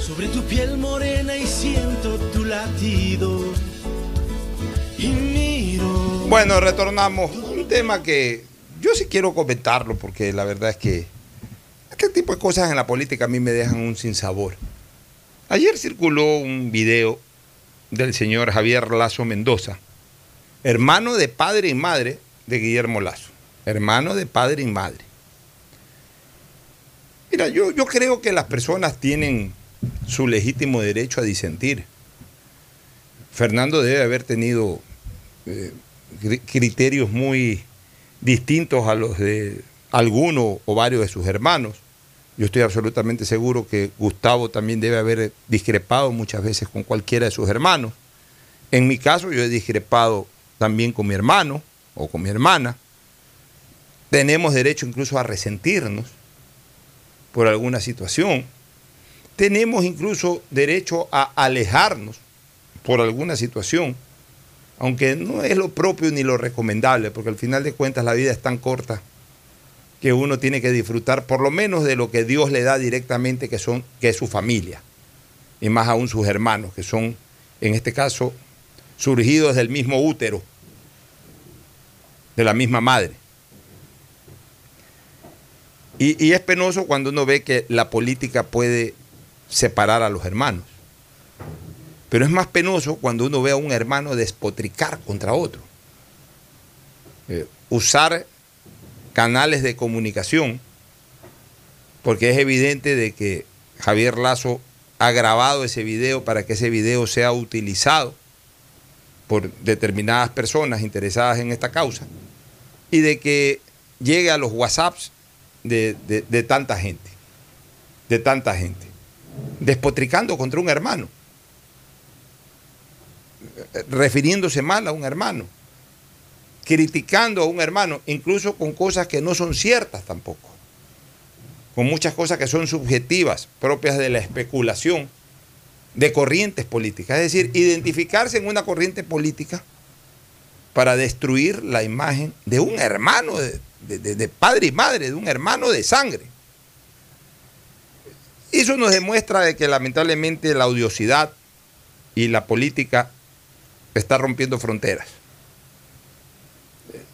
Sobre tu piel morena y siento tu latido. Y miro. Bueno, retornamos. Un tema que yo sí quiero comentarlo porque la verdad es que este tipo de cosas en la política a mí me dejan un sinsabor. Ayer circuló un video del señor Javier Lazo Mendoza, hermano de padre y madre de Guillermo Lazo, hermano de padre y madre. Mira, yo, creo que las personas tienen su legítimo derecho a disentir. Fernando debe haber tenido eh, criterios muy distintos a los de alguno o varios de sus hermanos. Yo estoy absolutamente seguro que Gustavo también debe haber discrepado muchas veces con cualquiera de sus hermanos. En mi caso, yo he discrepado también con mi hermano o con mi hermana. Tenemos derecho incluso a resentirnos por alguna situación. Tenemos incluso derecho a alejarnos por alguna situación, aunque no es lo propio ni lo recomendable, porque al final de cuentas la vida es tan corta que uno tiene que disfrutar por lo menos de lo que Dios le da directamente, que, son, que es su familia, y más aún sus hermanos, que son, en este caso, surgidos del mismo útero, de la misma madre. Y, es penoso cuando uno ve que la política puede separar a los hermanos. Pero es más penoso cuando uno ve a un hermano despotricar contra otro. Eh, usar canales de comunicación, porque es evidente de que Javier Lazo ha grabado ese video para que ese video sea utilizado por determinadas personas interesadas en esta causa y de que llegue a los WhatsApps de, de, de tanta gente, de tanta gente, despotricando contra un hermano, refiriéndose mal a un hermano, criticando a un hermano, incluso con cosas que no son ciertas tampoco, con muchas cosas que son subjetivas, propias de la especulación de corrientes políticas, es decir, identificarse en una corriente política para destruir la imagen de un hermano de, de, padre y madre, de un hermano de sangre. Eso nos demuestra de que lamentablemente la odiosidad y la política está rompiendo fronteras.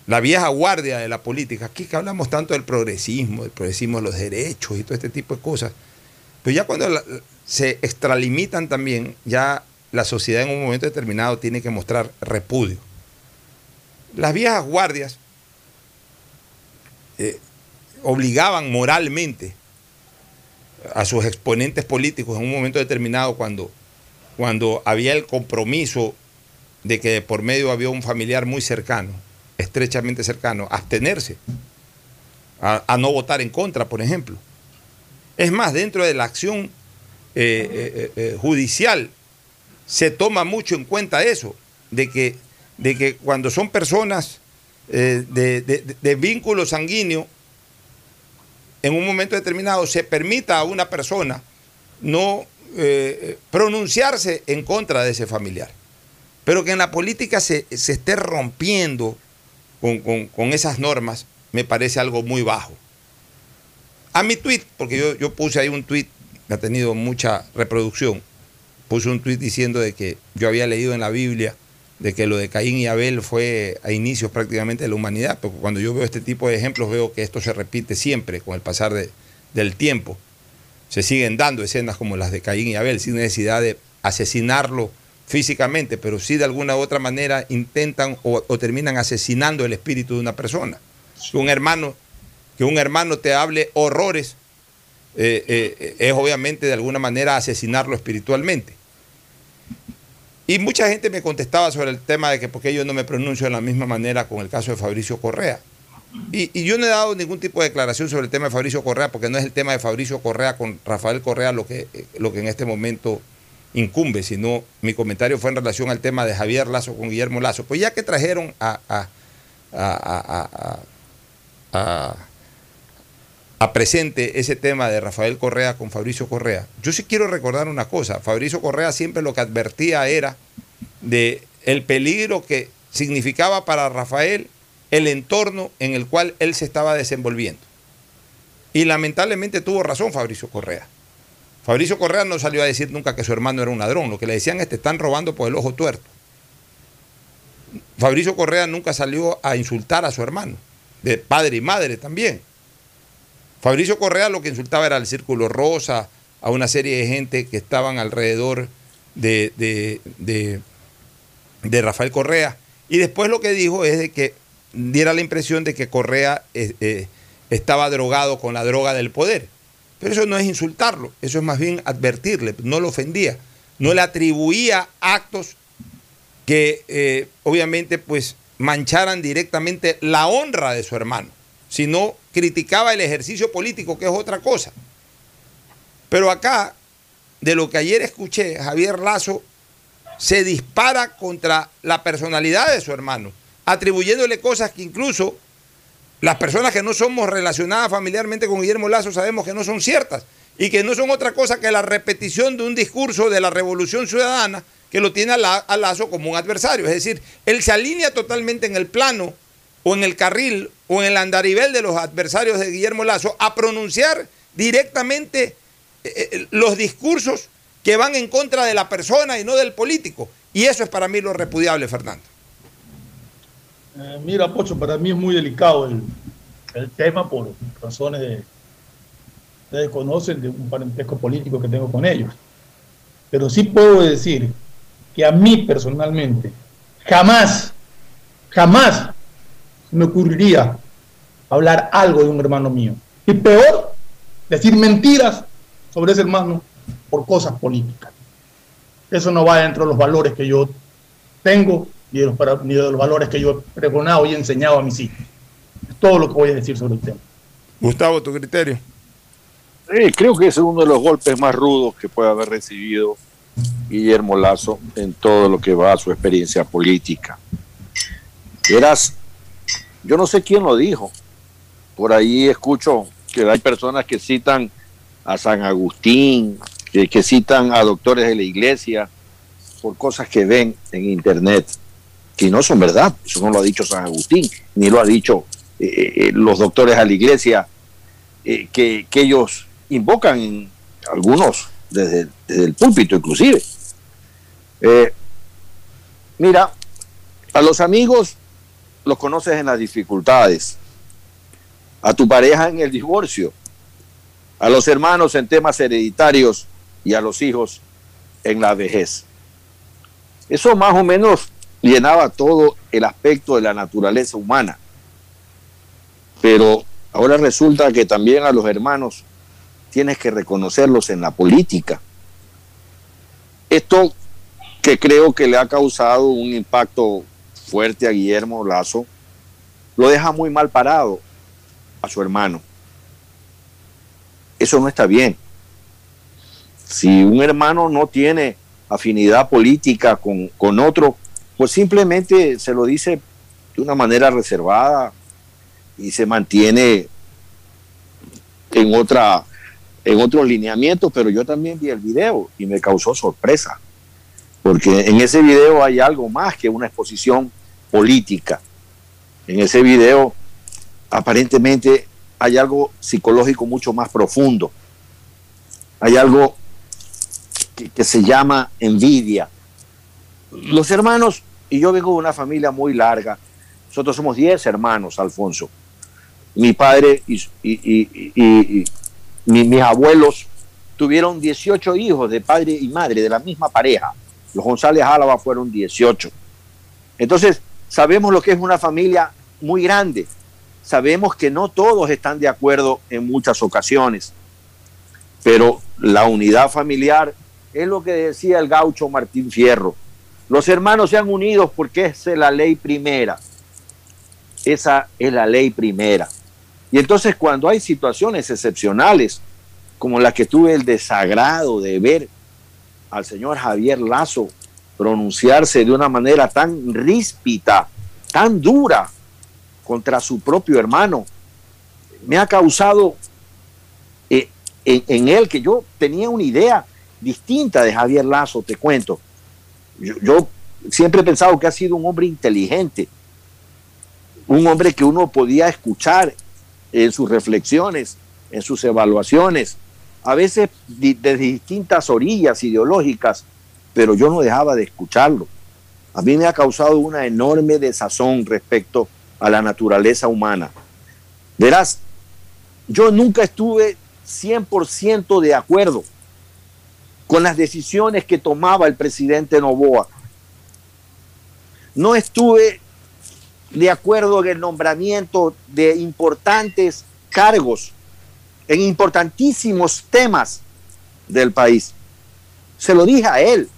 La vieja guardia de la política, aquí que hablamos tanto del progresismo, del progresismo de los derechos y todo este tipo de cosas, pero ya cuando se extralimitan también, ya la sociedad en un momento determinado tiene que mostrar repudio. Las viejas guardias eh, obligaban moralmente a sus exponentes políticos en un momento determinado cuando, cuando había el compromiso de que por medio había un familiar muy cercano, estrechamente cercano, abstenerse, a, no votar en contra, por ejemplo. Es más, dentro de la acción eh, eh, judicial se toma mucho en cuenta eso, de que, de que cuando son personas de, de vínculo sanguíneo, en un momento determinado se permita a una persona no eh, pronunciarse en contra de ese familiar. Pero que en la política se, esté rompiendo con, esas normas me parece algo muy bajo. A mi tweet, porque yo, yo puse ahí un tweet que ha tenido mucha reproducción, puse un tweet diciendo de que yo había leído en la Biblia de que lo de Caín y Abel fue a inicios prácticamente de la humanidad, porque cuando yo veo este tipo de ejemplos veo que esto se repite siempre con el pasar del tiempo. Se siguen dando escenas como las de Caín y Abel, sin necesidad de asesinarlo físicamente, pero sí de alguna u otra manera intentan o, terminan asesinando el espíritu de una persona. Que un hermano, que un hermano te hable horrores eh, eh, es obviamente de alguna manera asesinarlo espiritualmente. Y mucha gente me contestaba sobre el tema de que por qué yo no me pronuncio de la misma manera con el caso de Fabricio Correa. Y, yo no he dado ningún tipo de declaración sobre el tema de Fabricio Correa, porque no es el tema de Fabricio Correa con Rafael Correa lo que, lo que en este momento incumbe, sino mi comentario fue en relación al tema de Javier Lazo con Guillermo Lazo. Pues ya que trajeron a presente ese tema de Rafael Correa con Fabricio Correa, yo sí quiero recordar una cosa. Fabricio Correa siempre lo que advertía era de el peligro que significaba para Rafael el entorno en el cual él se estaba desenvolviendo. Y lamentablemente tuvo razón Fabricio Correa. Fabricio Correa no salió a decir nunca que su hermano era un ladrón. Lo que le decían es te están robando por el ojo tuerto. Fabricio Correa nunca salió a insultar a su hermano, de padre y madre también. Fabricio Correa lo que insultaba era al Círculo Rosa, a una serie de gente que estaban alrededor de, de, Rafael Correa. Y después lo que dijo es de que diera la impresión de que Correa eh, eh, estaba drogado con la droga del poder. Pero eso no es insultarlo, eso es más bien advertirle, no lo ofendía, no le atribuía actos que eh, obviamente pues mancharan directamente la honra de su hermano sino criticaba el ejercicio político, que es otra cosa. Pero acá, de lo que ayer escuché, Javier Lazo se dispara contra la personalidad de su hermano, atribuyéndole cosas que incluso las personas que no somos relacionadas familiarmente con Guillermo Lazo sabemos que no son ciertas y que no son otra cosa que la repetición de un discurso de la revolución ciudadana que lo tiene a, Lazo como un adversario. Es decir, él se alinea totalmente en el plano o en el carril o en el andarivel de los adversarios de Guillermo Lazo a pronunciar directamente eh, eh, los discursos que van en contra de la persona y no del político. Y eso es para mí lo repudiable, Fernando. Eh, mira, Pocho, para mí es muy delicado el, tema por razones de... Ustedes conocen de un parentesco político que tengo con ellos. Pero sí puedo decir que a mí personalmente jamás, jamás me ocurriría hablar algo de un hermano mío. Y peor, decir mentiras sobre ese hermano por cosas políticas. Eso no va dentro de los valores que yo tengo ni de los, ni de los valores que yo he pregonado y enseñado a mis hijos. Es todo lo que voy a decir sobre el tema. Gustavo, tu criterio. Sí, creo que es uno de los golpes más rudos que puede haber recibido Guillermo Lazo en todo lo que va a su experiencia política. Eras yo no sé quién lo dijo. Por ahí escucho que hay personas que citan a San Agustín, que, citan a doctores de la iglesia por cosas que ven en internet, que no son verdad. Eso no lo ha dicho San Agustín, ni lo ha dicho eh, eh, los doctores a la iglesia, eh, que, ellos invocan algunos desde, desde, el púlpito inclusive. Mira, a los amigos los conoces en las dificultades, a tu pareja en el divorcio, a los hermanos en temas hereditarios y a los hijos en la vejez. Eso más o menos llenaba todo el aspecto de la naturaleza humana. Pero ahora resulta que también a los hermanos tienes que reconocerlos en la política. Esto que creo que le ha causado un impacto fuerte a Guillermo Lazo, lo deja muy mal parado a su hermano. Eso no está bien. Si un hermano no tiene afinidad política con, con otro, pues simplemente se lo dice de una manera reservada y se mantiene en otra en otros lineamientos, pero yo también vi el video y me causó sorpresa, porque en ese video hay algo más que una exposición política. En ese video aparentemente hay algo psicológico mucho más profundo. Hay algo que, se llama envidia. Los hermanos y yo vengo de una familia muy larga. Nosotros somos 10 hermanos, Alfonso. Mi padre y, mis abuelos tuvieron 18 hijos de padre y madre de la misma pareja. Los González Álava fueron 18. Entonces, sabemos lo que es una familia muy grande. Sabemos que no todos están de acuerdo en muchas ocasiones, pero la unidad familiar es lo que decía el gaucho Martín Fierro. Los hermanos se han unido porque es la ley primera. Esa es la ley primera. Y entonces cuando hay situaciones excepcionales, como la que tuve el desagrado de ver al señor Javier Lazo pronunciarse de una manera tan ríspida, tan dura contra su propio hermano, me ha causado eh, en él que yo tenía una idea distinta de Javier Lazo, te cuento. Yo, siempre he pensado que ha sido un hombre inteligente, un hombre que uno podía escuchar en sus reflexiones, en sus evaluaciones, a veces de, distintas orillas ideológicas, pero yo no dejaba de escucharlo. A mí me ha causado una enorme desazón respecto a la naturaleza humana. Verás, yo nunca estuve 100% de acuerdo con las decisiones que tomaba el presidente Novoa. No estuve de acuerdo en el nombramiento de importantes cargos en importantísimos temas del país. Se lo dije a él,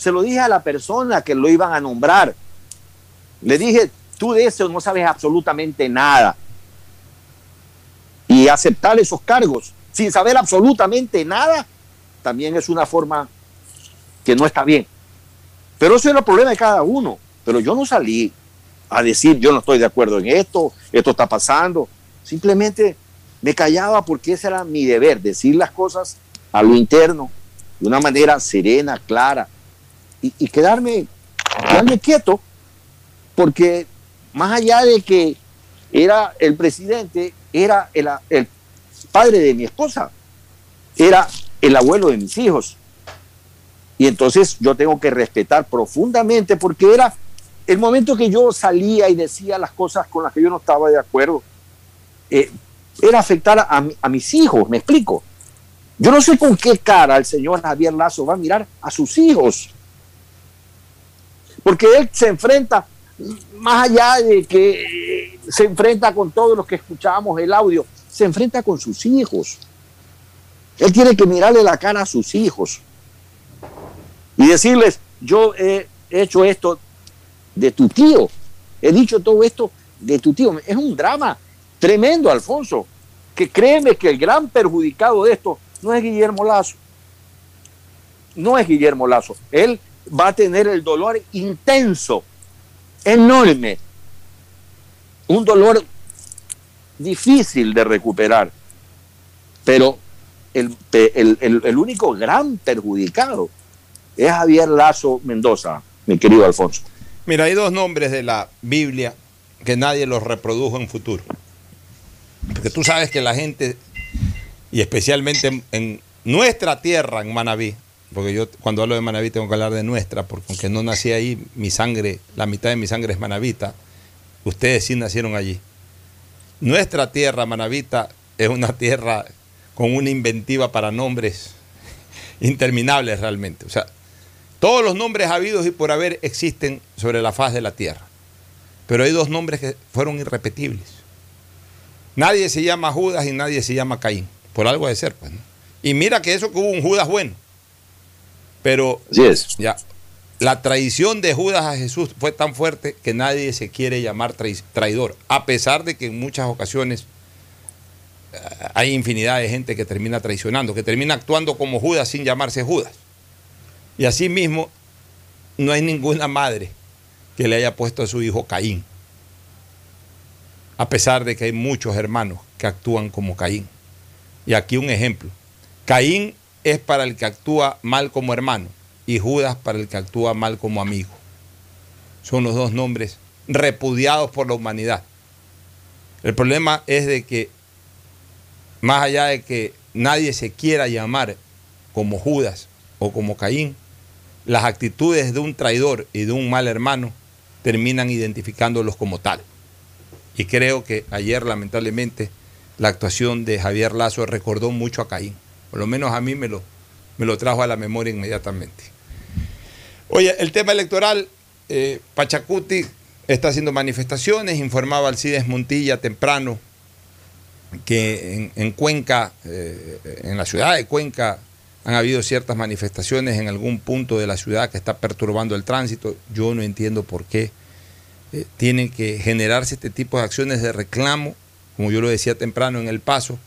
se lo dije a la persona que lo iban a nombrar. Le dije, tú de eso no sabes absolutamente nada. Y aceptar esos cargos sin saber absolutamente nada también es una forma que no está bien. Pero eso era el problema de cada uno. Pero yo no salí a decir yo no estoy de acuerdo en esto, esto está pasando. Simplemente me callaba porque ese era mi deber, decir las cosas a lo interno, de una manera serena, clara, y, quedarme, quedarme quieto, porque más allá de que era el presidente, era el, el padre de mi esposa, era el abuelo de mis hijos. Y entonces yo tengo que respetar profundamente porque era el momento que yo salía y decía las cosas con las que yo no estaba de acuerdo. Eh, era afectar a, a, mis hijos, me explico. Yo no sé con qué cara el señor Javier Lazo va a mirar a sus hijos. Porque él se enfrenta, más allá de que se enfrenta con todos los que escuchábamos el audio, se enfrenta con sus hijos. Él tiene que mirarle la cara a sus hijos y decirles, yo he hecho esto de tu tío, he dicho todo esto de tu tío. Es un drama tremendo, Alfonso, que créeme que el gran perjudicado de esto no es Guillermo Lazo. No es Guillermo Lazo. Él va a tener el dolor intenso, enorme, un dolor difícil de recuperar. Pero el, único gran perjudicado es Javier Lazo Mendoza, mi querido Alfonso. Mira, hay dos nombres de la Biblia que nadie los reprodujo en futuro. Porque tú sabes que la gente, y especialmente en, nuestra tierra, en Manabí, porque yo cuando hablo de Manaví tengo que hablar de nuestra, porque aunque no nací ahí, mi sangre, la mitad de mi sangre es manavita, ustedes sí nacieron allí. Nuestra tierra, Manavita, es una tierra con una inventiva para nombres interminables realmente. O sea, todos los nombres habidos y por haber existen sobre la faz de la tierra. Pero hay dos nombres que fueron irrepetibles. Nadie se llama Judas y nadie se llama Caín. Por algo de ser, pues. Y mira que eso que hubo un Judas bueno. Pero Así es. ya, la traición de Judas a Jesús fue tan fuerte que nadie se quiere llamar traidor, a pesar de que en muchas ocasiones eh, hay infinidad de gente que termina traicionando, que termina actuando como Judas sin llamarse Judas. Y asimismo, no hay ninguna madre que le haya puesto a su hijo Caín, a pesar de que hay muchos hermanos que actúan como Caín. Y aquí un ejemplo. Caín es para el que actúa mal como hermano y Judas para el que actúa mal como amigo. Son los dos nombres repudiados por la humanidad. El problema es de que, más allá de que nadie se quiera llamar como Judas o como Caín, las actitudes de un traidor y de un mal hermano terminan identificándolos como tal. Y creo que ayer, lamentablemente, la actuación de Javier Lazo recordó mucho a Caín. Por lo menos a mí me lo, me lo trajo a la memoria inmediatamente. Oye, el tema electoral, eh, Pachacuti está haciendo manifestaciones, informaba Alcides Montilla temprano que en, Cuenca, eh, en la ciudad de Cuenca, han habido ciertas manifestaciones en algún punto de la ciudad que está perturbando el tránsito. Yo no entiendo por qué eh, tienen que generarse este tipo de acciones de reclamo, como yo lo decía temprano en el paso,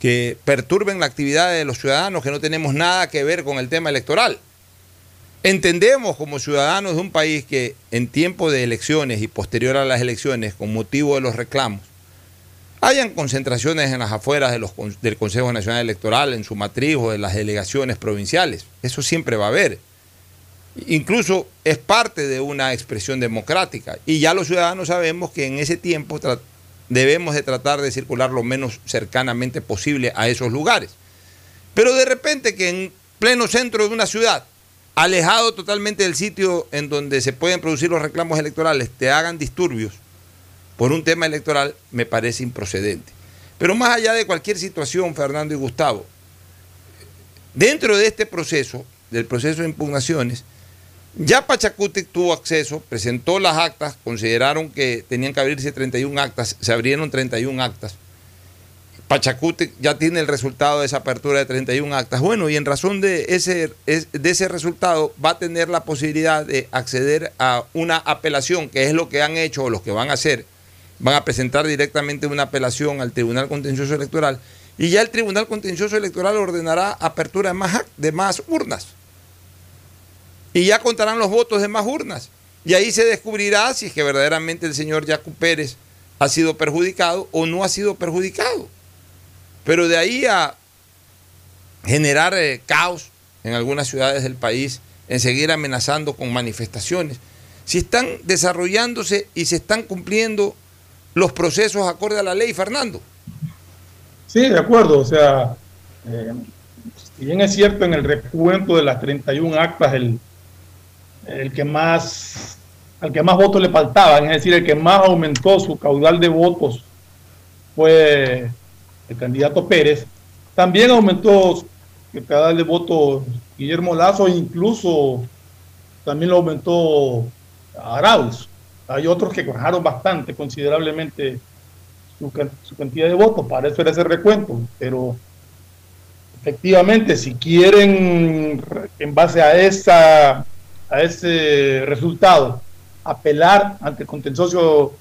que perturben la actividad de los ciudadanos, que no tenemos nada que ver con el tema electoral. Entendemos como ciudadanos de un país que en tiempo de elecciones y posterior a las elecciones, con motivo de los reclamos, hayan concentraciones en las afueras de los, del Consejo Nacional Electoral, en su matriz o de las delegaciones provinciales. Eso siempre va a haber. Incluso es parte de una expresión democrática. Y ya los ciudadanos sabemos que en ese tiempo debemos de tratar de circular lo menos cercanamente posible a esos lugares. Pero de repente que en pleno centro de una ciudad, alejado totalmente del sitio en donde se pueden producir los reclamos electorales, te hagan disturbios por un tema electoral, me parece improcedente. Pero más allá de cualquier situación, Fernando y Gustavo, dentro de este proceso, del proceso de impugnaciones, ya Pachacuti tuvo acceso, presentó las actas, consideraron que tenían que abrirse 31 actas, se abrieron 31 actas. Pachacuti ya tiene el resultado de esa apertura de 31 actas. Bueno, y en razón de ese, de ese resultado va a tener la posibilidad de acceder a una apelación, que es lo que han hecho o lo que van a hacer. Van a presentar directamente una apelación al Tribunal Contencioso Electoral y ya el Tribunal Contencioso Electoral ordenará apertura de más, de más urnas y ya contarán los votos de más urnas. Y ahí se descubrirá si es que verdaderamente el señor Yacu Pérez ha sido perjudicado o no ha sido perjudicado. Pero de ahí a generar eh, caos en algunas ciudades del país, en seguir amenazando con manifestaciones, si están desarrollándose y se están cumpliendo los procesos acorde a la ley, Fernando. Sí, de acuerdo. O sea, eh, si bien es cierto en el recuento de las 31 actas, el, el que más, al que más votos le faltaban, es decir, el que más aumentó su caudal de votos fue el candidato Pérez. También aumentó el caudal de votos Guillermo Lazo, incluso también lo aumentó Arauz. Hay otros que bajaron bastante, considerablemente, su, su, cantidad de votos, para eso era ese recuento, pero efectivamente, si quieren, en base a esa a ese resultado, apelar ante el contencioso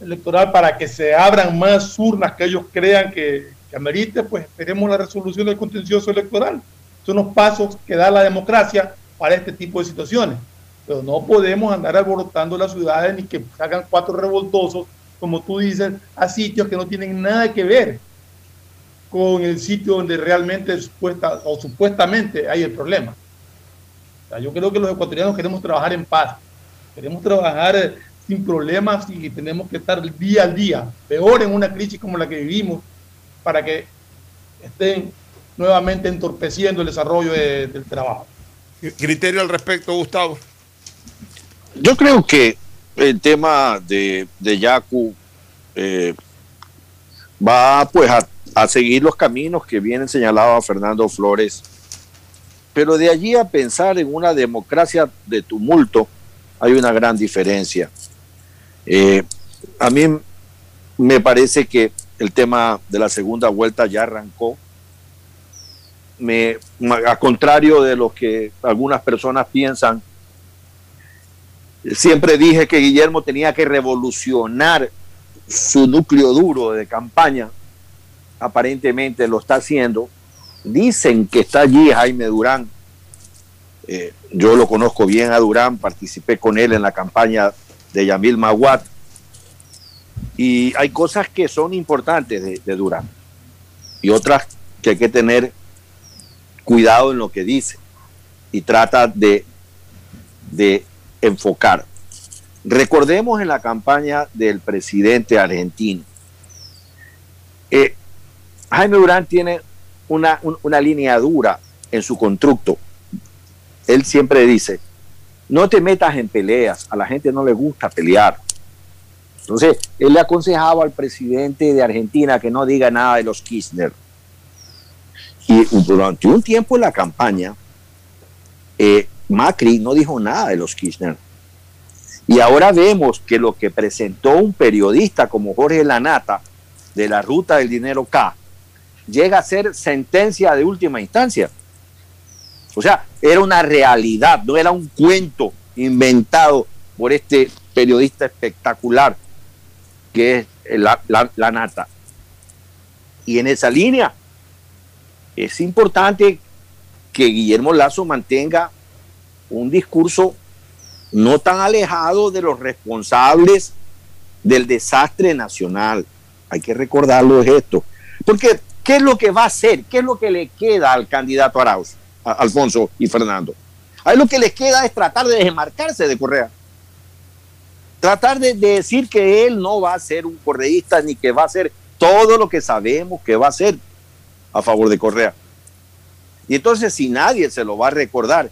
electoral para que se abran más urnas que ellos crean que, que amerite, pues esperemos la resolución del contencioso electoral. Son los pasos que da la democracia para este tipo de situaciones. Pero no podemos andar alborotando las ciudades ni que hagan cuatro revoltosos, como tú dices, a sitios que no tienen nada que ver con el sitio donde realmente supuesta, o supuestamente hay el problema yo creo que los ecuatorianos queremos trabajar en paz, queremos trabajar eh, sin problemas y tenemos que estar día a día, peor en una crisis como la que vivimos, para que estén nuevamente entorpeciendo el desarrollo del trabajo. criterio al respecto, Gustavo? Yo creo que el tema de, de Yacu eh, va pues a, a, seguir los caminos que vienen señalados a Fernando Flores. Pero de allí a pensar en una democracia de tumulto hay una gran diferencia. Eh, a mí me parece que el tema de la segunda vuelta ya arrancó. Me, a contrario de lo que algunas personas piensan, siempre dije que Guillermo tenía que revolucionar su núcleo duro de campaña. Aparentemente lo está haciendo. Dicen que está allí Jaime Durán. Eh, yo lo conozco bien a Durán, participé con él en la campaña de Yamil Maguat. Y hay cosas que son importantes de, Durán y otras que hay que tener cuidado en lo que dice y trata de, de enfocar. Recordemos en la campaña del presidente argentino. Eh, Jaime Durán tiene una, un, una línea dura en su constructo. Él siempre dice, no te metas en peleas, a la gente no le gusta pelear. Entonces, él le aconsejaba al presidente de Argentina que no diga nada de los Kirchner. Y durante un tiempo en la campaña, eh, Macri no dijo nada de los Kirchner. Y ahora vemos que lo que presentó un periodista como Jorge Lanata de la Ruta del Dinero K llega a ser sentencia de última instancia. O sea, era una realidad, no era un cuento inventado por este periodista espectacular que es la, la, nata. Y en esa línea es importante que Guillermo Lazo mantenga un discurso no tan alejado de los responsables del desastre nacional. Hay que recordarlo de esto. Porque, ¿qué es lo que va a hacer? ¿Qué es lo que le queda al candidato Arauz, Alfonso y Fernando? Ahí lo que les queda es tratar de desmarcarse de Correa. Tratar de, de, decir que él no va a ser un correísta ni que va a ser todo lo que sabemos que va a ser a favor de Correa. Y entonces, si nadie se lo va a recordar,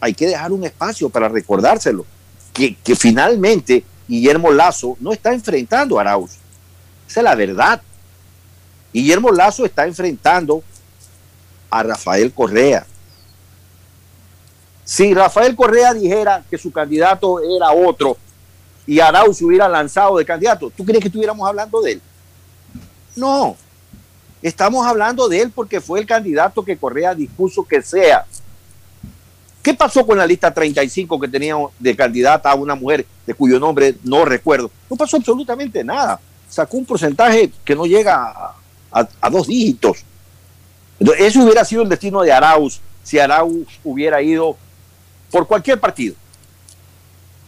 hay que dejar un espacio para recordárselo. Que, que finalmente Guillermo Lazo no está enfrentando a Arauz. Esa es la verdad. Guillermo Lazo está enfrentando a Rafael Correa. Si Rafael Correa dijera que su candidato era otro y Arauz se hubiera lanzado de candidato, ¿tú crees que estuviéramos hablando de él? No, estamos hablando de él porque fue el candidato que Correa dispuso que sea. ¿Qué pasó con la lista 35 que tenía de candidata a una mujer de cuyo nombre no recuerdo? No pasó absolutamente nada. Sacó un porcentaje que no llega a, a, dos dígitos. Entonces, ese hubiera sido el destino de Arauz si Arauz hubiera ido por cualquier partido.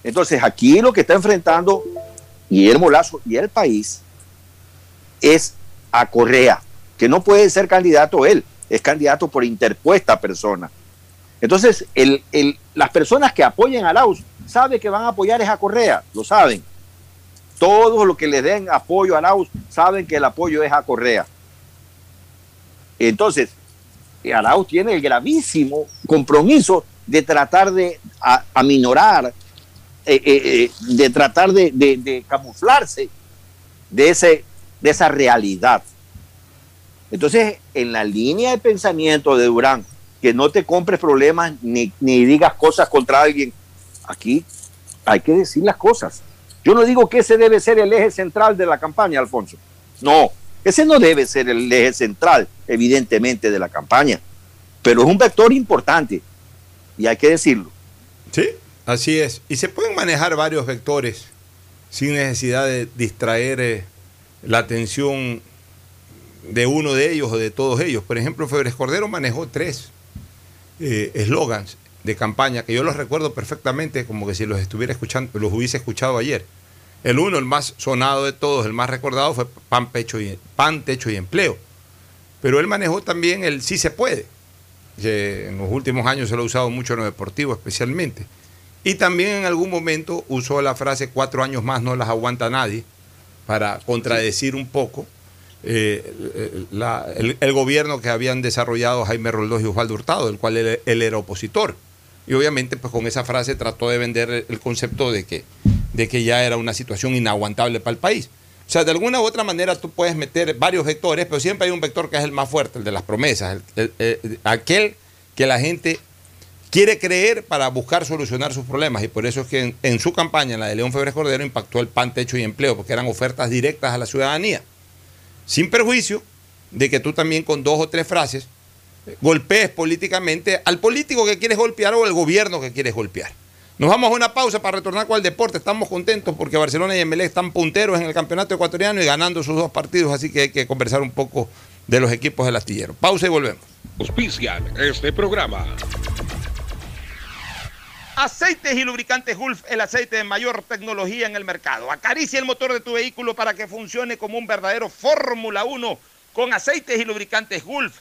Entonces, aquí lo que está enfrentando Guillermo Lazo y el país es a Correa, que no puede ser candidato él, es candidato por interpuesta persona. Entonces, el, el, las personas que apoyen a Laus saben que van a apoyar es a Correa, lo saben. Todos los que le den apoyo a Laus saben que el apoyo es a Correa. Entonces, Arauz tiene el gravísimo compromiso de tratar de aminorar, eh, eh, de tratar de, de, de, camuflarse de, ese, de esa realidad. Entonces, en la línea de pensamiento de Durán, que no te compres problemas ni, ni digas cosas contra alguien, aquí hay que decir las cosas. Yo no digo que ese debe ser el eje central de la campaña, Alfonso. No, ese no debe ser el eje central, evidentemente, de la campaña, pero es un vector importante y hay que decirlo. Sí, así es. Y se pueden manejar varios vectores sin necesidad de distraer eh, la atención de uno de ellos o de todos ellos. Por ejemplo, Febres Cordero manejó tres eslogans eh, de campaña que yo los recuerdo perfectamente como que si los estuviera escuchando, los hubiese escuchado ayer. El uno, el más sonado de todos, el más recordado fue pan, pecho y, pan techo y empleo. Pero él manejó también el sí se puede. En los últimos años se lo ha usado mucho en lo deportivo especialmente. Y también en algún momento usó la frase cuatro años más no las aguanta nadie para contradecir un poco eh, el, gobierno que habían desarrollado Jaime Roldós y Osvaldo Hurtado, del cual él, era opositor. Y obviamente pues con esa frase trató de vender el concepto de que, de que ya era una situación inaguantable para el país. O sea, de alguna u otra manera tú puedes meter varios vectores, pero siempre hay un vector que es el más fuerte, el de las promesas, aquel que la gente quiere creer para buscar solucionar sus problemas. Y por eso es que en, su campaña, la de León Febres Cordero, impactó el pan, techo y empleo, porque eran ofertas directas a la ciudadanía. Sin perjuicio de que tú también con dos o tres frases golpees políticamente al político que quieres golpear o al gobierno que quieres golpear. Nos vamos a una pausa para retornar con el deporte. Estamos contentos porque Barcelona y Emelec están punteros en el campeonato ecuatoriano y ganando sus dos partidos, así que hay que conversar un poco de los equipos del astillero. Pausa y volvemos. Auspician este programa. Aceites y lubricantes Gulf, el aceite de mayor tecnología en el mercado. Acaricia el motor de tu vehículo para que funcione como un verdadero Fórmula 1 con aceites y lubricantes Gulf.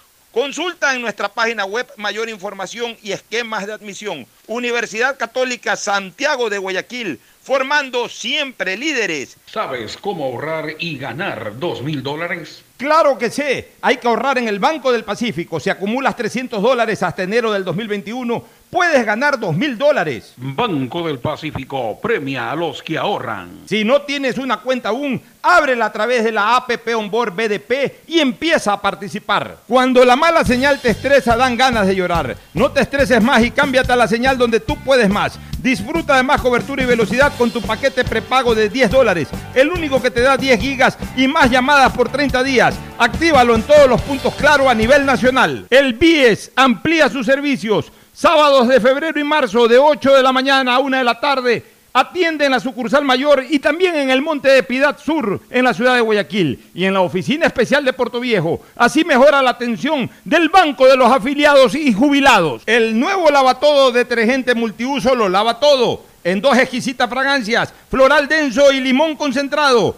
Consulta en nuestra página web mayor información y esquemas de admisión. Universidad Católica Santiago de Guayaquil, formando siempre líderes. ¿Sabes cómo ahorrar y ganar dos mil dólares? Claro que sé. Hay que ahorrar en el Banco del Pacífico. Si acumulas 300 dólares hasta enero del 2021, puedes ganar dos mil dólares. Banco del Pacífico premia a los que ahorran. Si no tienes una cuenta aún, ábrela a través de la APP Onboard BDP y empieza a participar. Cuando la mala señal te estresa, dan ganas de llorar. No te estreses más y cámbiate a la señal donde tú puedes más. Disfruta de más cobertura y velocidad con tu paquete prepago de 10 dólares, el único que te da 10 gigas y más llamadas por 30 días. Actívalo en todos los puntos claro a nivel nacional. El BIES amplía sus servicios. Sábados de febrero y marzo de 8 de la mañana a 1 de la tarde Atiende en la sucursal mayor y también en el Monte de Piedad Sur, en la ciudad de Guayaquil, y en la oficina especial de Puerto Viejo. Así mejora la atención del Banco de los Afiliados y Jubilados. El nuevo lavatodo detergente multiuso lo lava todo, en dos exquisitas fragancias, floral denso y limón concentrado.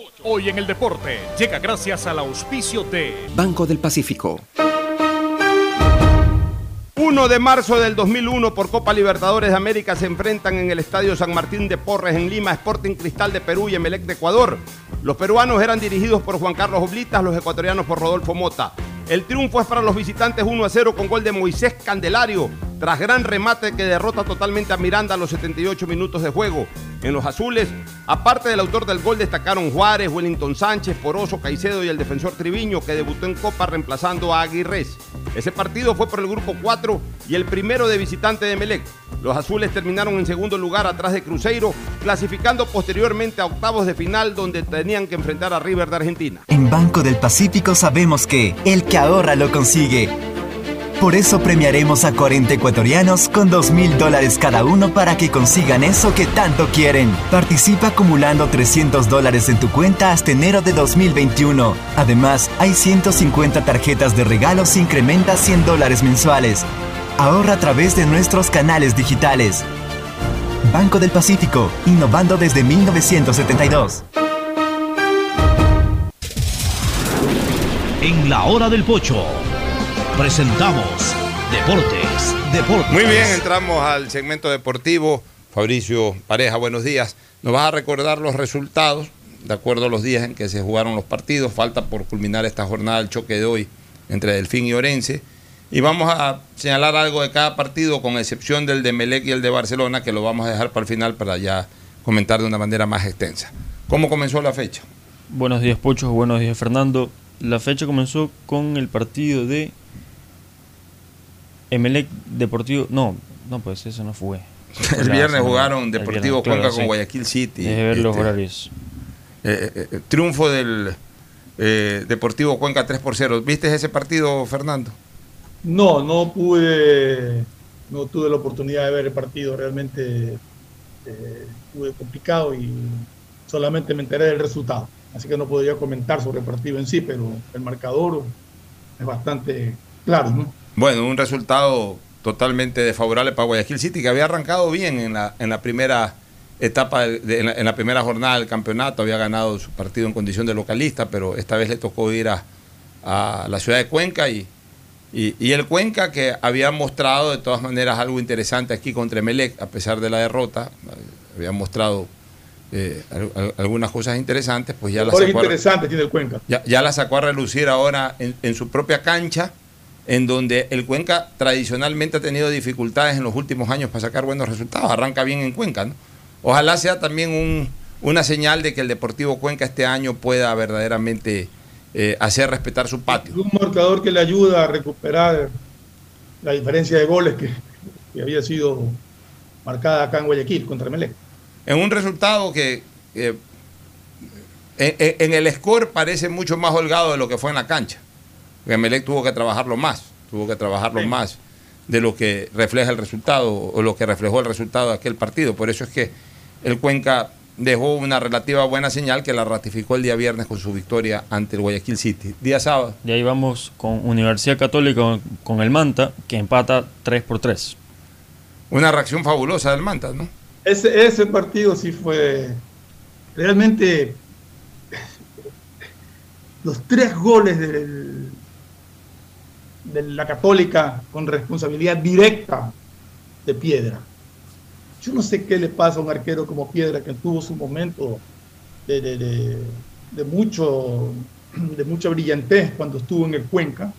Hoy en el deporte llega gracias al auspicio de Banco del Pacífico. 1 de marzo del 2001 por Copa Libertadores de América se enfrentan en el Estadio San Martín de Porres en Lima, Sporting Cristal de Perú y Emelec de Ecuador. Los peruanos eran dirigidos por Juan Carlos Oblitas, los ecuatorianos por Rodolfo Mota. El triunfo es para los visitantes 1 a 0 con gol de Moisés Candelario, tras gran remate que derrota totalmente a Miranda a los 78 minutos de juego. En los azules, aparte del autor del gol, destacaron Juárez, Wellington Sánchez, Poroso, Caicedo y el defensor Triviño, que debutó en Copa reemplazando a Aguirres. Ese partido fue por el grupo 4 y el primero de visitante de Melec. Los azules terminaron en segundo lugar atrás de Cruzeiro, clasificando posteriormente a octavos de final donde tenían que enfrentar a River de Argentina. En Banco del Pacífico sabemos que el que ahorra lo consigue. Por eso premiaremos a 40 ecuatorianos con 2 mil dólares cada uno para que consigan eso que tanto quieren. Participa acumulando 300 dólares en tu cuenta hasta enero de 2021. Además, hay 150 tarjetas de regalo si incrementa 100 dólares mensuales. Ahorra a través de nuestros canales digitales. Banco del Pacífico, innovando desde 1972. En la hora del pocho, presentamos Deportes, Deportes. Muy bien, entramos al segmento deportivo. Fabricio Pareja, buenos días. Nos vas a recordar los resultados de acuerdo a los días en que se jugaron los partidos. Falta por culminar esta jornada el choque de hoy entre Delfín y Orense. Y vamos a señalar algo de cada partido, con excepción del de Melec y el de Barcelona, que lo vamos a dejar para el final para ya comentar de una manera más extensa. ¿Cómo comenzó la fecha? Buenos días, Pocho. Buenos días, Fernando. La fecha comenzó con el partido de Emelec Deportivo. No, no, pues eso no fue. el viernes jugaron Deportivo Cuenca con Guayaquil City. Deje ver los horarios. Eh, eh, eh, triunfo del Deportivo Cuenca 3 por 0. ¿Viste ese partido, Fernando? No, no pude, no tuve la oportunidad de ver el partido, realmente eh, complicado y solamente me enteré del resultado, así que no podría comentar sobre el partido en sí, pero el marcador es bastante claro, ¿no? Bueno, un resultado totalmente desfavorable para Guayaquil City, que había arrancado bien en la, en la primera etapa, en, la, primera jornada del campeonato, había ganado su partido en condición de localista, pero esta vez le tocó ir a, a la ciudad de Cuenca y y, el Cuenca que había mostrado de todas maneras algo interesante aquí contra Emelec, a pesar de la derrota, había mostrado eh, algunas cosas interesantes, pues ya las sacó, tiene el Cuenca. Ya, la sacó a relucir ahora en, su propia cancha, en donde el Cuenca tradicionalmente ha tenido dificultades en los últimos años para sacar buenos resultados. Arranca bien en Cuenca, ¿no? Ojalá sea también una señal de que el Deportivo Cuenca este año pueda verdaderamente eh, hacer respetar su patio. Un marcador que le ayuda a recuperar la diferencia de goles que, había sido marcada acá en Guayaquil contra Melec. En un resultado que en, el score parece mucho más holgado de lo que fue en la cancha. Melec tuvo que trabajarlo más, tuvo que trabajarlo más de lo que refleja el resultado o lo que reflejó el resultado de aquel partido. Por eso es que el Cuenca dejó una relativa buena señal que la ratificó el día viernes con su victoria ante el Guayaquil City. Día sábado. Y ahí vamos con Universidad Católica con el Manta, que empata 3 por 3. Una reacción fabulosa del Manta, ¿no? Ese, ese partido sí fue realmente los tres goles de la Católica con responsabilidad directa de Piedra yo no sé qué le pasa a un arquero como Piedra que tuvo su momento de, mucho, de mucha brillantez cuando estuvo en el Cuenca,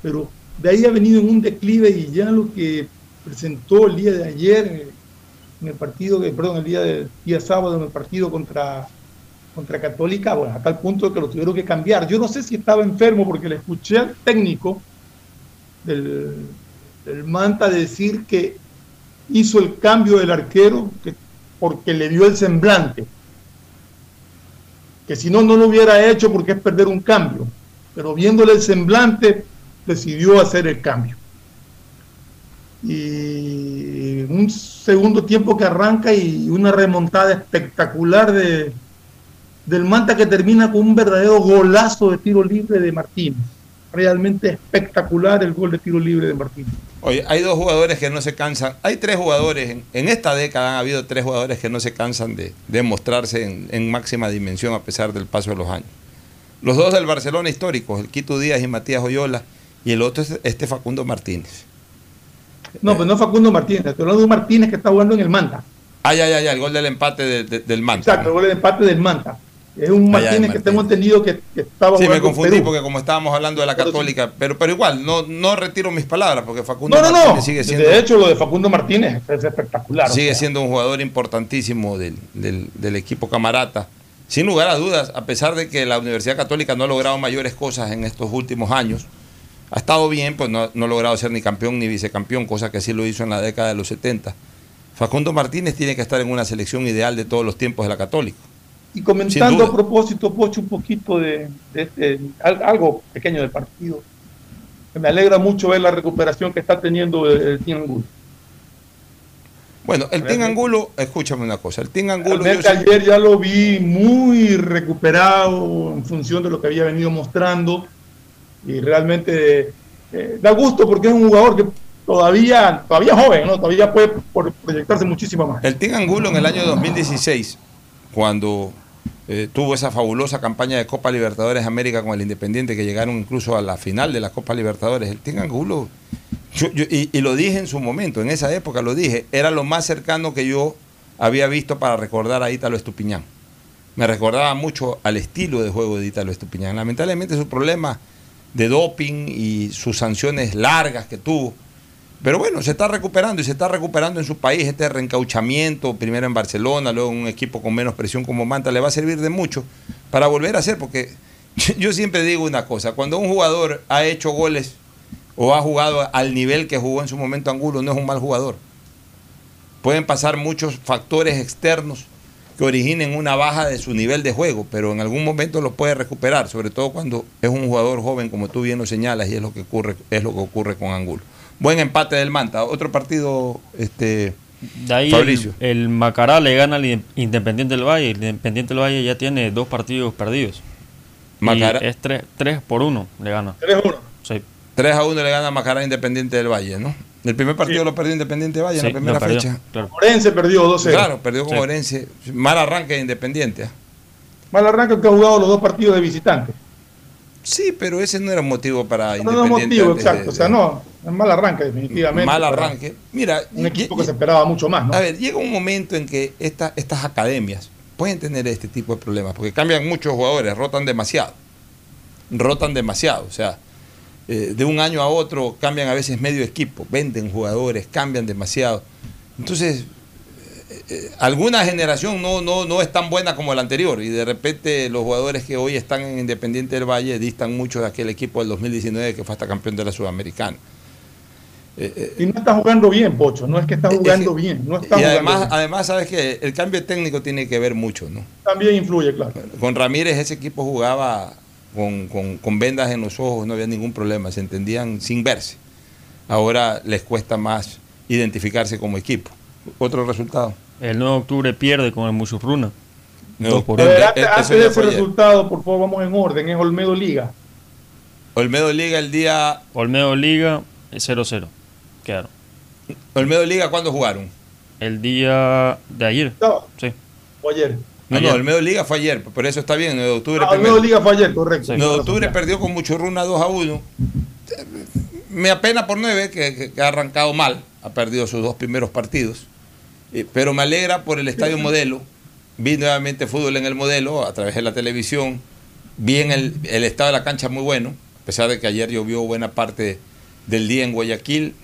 pero de ahí ha venido en un declive y ya lo que presentó el día de ayer en el partido, perdón, el día, de, día sábado en el partido contra, contra Católica, bueno, a tal punto de que lo tuvieron que cambiar. Yo no sé si estaba enfermo porque le escuché al técnico del, del Manta decir que hizo el cambio del arquero porque le dio el semblante. Que si no, no lo hubiera hecho porque es perder un cambio. Pero viéndole el semblante, decidió hacer el cambio. Y un segundo tiempo que arranca y una remontada espectacular de, del Manta que termina con un verdadero golazo de tiro libre de Martínez realmente espectacular el gol de tiro libre de Martín. Oye, hay dos jugadores que no se cansan, hay tres jugadores, en, esta década han habido tres jugadores que no se cansan de, de mostrarse en, máxima dimensión a pesar del paso de los años. Los dos del Barcelona histórico, el Quito Díaz y Matías Oyola, y el otro es este Facundo Martínez. No, pues no Facundo Martínez, estoy hablando de Martínez que está jugando en el Manta. Ah, ya, ya, ya, el gol del empate del Manta. Exacto, el gol del empate del Manta. Es un Martínez que tengo entendido que, que estaba Sí, me confundí porque como estábamos hablando de la Católica, pero, pero igual, no, no retiro mis palabras porque Facundo no, no, Martínez no. sigue siendo. De hecho, lo de Facundo Martínez es espectacular. Sigue siendo un jugador importantísimo del, del, equipo camarata. Sin lugar a dudas, a pesar de que la Universidad Católica no ha logrado mayores cosas en estos últimos años, ha estado bien, pues no, no ha logrado ser ni campeón ni vicecampeón, cosa que sí lo hizo en la década de los 70. Facundo Martínez tiene que estar en una selección ideal de todos los tiempos de la Católica. Y comentando a propósito, Pocho, un poquito de, este, algo pequeño del partido, me alegra mucho ver la recuperación que está teniendo el, Team Angulo. Bueno, el Team Angulo, escúchame una cosa, el Team Angulo... ayer ya lo vi muy recuperado en función de lo que había venido mostrando y realmente eh, da gusto porque es un jugador que todavía, todavía joven, ¿no? Todavía puede proyectarse muchísimo más. El Team Angulo en el año 2016, cuando eh, tuvo esa fabulosa campaña de Copa Libertadores América con el Independiente, que llegaron incluso a la final de la Copa Libertadores, el Team Angulo, y, y lo dije en su momento, en esa época lo dije, era lo más cercano que yo había visto para recordar a Ítalo Estupiñán. Me recordaba mucho al estilo de juego de Ítalo Estupiñán. Lamentablemente su problema de doping y sus sanciones largas que tuvo. Pero bueno, se está recuperando y se está recuperando en su país este reencauchamiento, primero en Barcelona, luego un equipo con menos presión como Manta, le va a servir de mucho para volver a hacer, porque yo siempre digo una cosa, cuando un jugador ha hecho goles o ha jugado al nivel que jugó en su momento Angulo, no es un mal jugador. Pueden pasar muchos factores externos que originen una baja de su nivel de juego, pero en algún momento lo puede recuperar, sobre todo cuando es un jugador joven, como tú bien lo señalas, y es lo que ocurre, es lo que ocurre con Angulo. Buen empate del Manta. Otro partido, este. De ahí El, Macará le gana al Independiente del Valle. El Independiente del Valle ya tiene dos partidos perdidos. Macará. es 3 por 1 le gana. 3 a 1. Sí. 3 a 1 le gana Macará Independiente del Valle, ¿no? El primer partido lo perdió Independiente Valle en la primera fecha. Claro. Orense perdió 2-0. Claro, perdió con Orense. Mal arranque de Independiente. ¿ah? Mal arranque que ha jugado los dos partidos de visitante. Sí, pero ese no era un motivo para no, No es motivo, exacto. o sea, no, mal arranque, definitivamente. Mal arranque. Mira. Un equipo que se esperaba mucho más, ¿no? A ver, llega un momento en que esta, estas academias pueden tener este tipo de problemas, porque cambian muchos jugadores, rotan demasiado. Rotan demasiado. O sea, eh, de un año a otro cambian a veces medio equipo, venden jugadores, cambian demasiado. Entonces, eh, eh, alguna generación no, no, no es tan buena como la anterior y de repente los jugadores que hoy están en Independiente del Valle distan mucho de aquel equipo del 2019 que fue hasta campeón de la Sudamericana. Y no está jugando bien, Pocho, no es que está jugando bien. No está y además, además, sabes que el cambio técnico tiene que ver mucho, ¿no? También influye, claro. Con Ramírez ese equipo jugaba con, vendas en los ojos, no había ningún problema, se entendían sin verse. Ahora les cuesta más identificarse como equipo. Otro resultado. El 9 de octubre pierde con el Musurruna. No, por antes, de ese resultado, por favor, vamos en orden. Es Olmedo Liga. Olmedo Liga el día. Olmedo Liga 0-0. Quedaron. ¿Olmedo Liga cuándo jugaron? El día de ayer. Sí. O ayer. No, no, el Medio Liga fue ayer, por eso está bien, el 9 de octubre. Ah, el Medio Liga fue ayer, correcto. el 9 de octubre perdió con mucho runa 2 a 1. Me apena por 9, que, ha arrancado mal, ha perdido sus dos primeros partidos. Pero me alegra por el estadio modelo. Vi nuevamente fútbol en el modelo a través de la televisión. Vi en el, el estado de la cancha muy bueno, a pesar de que ayer llovió buena parte del día en Guayaquil.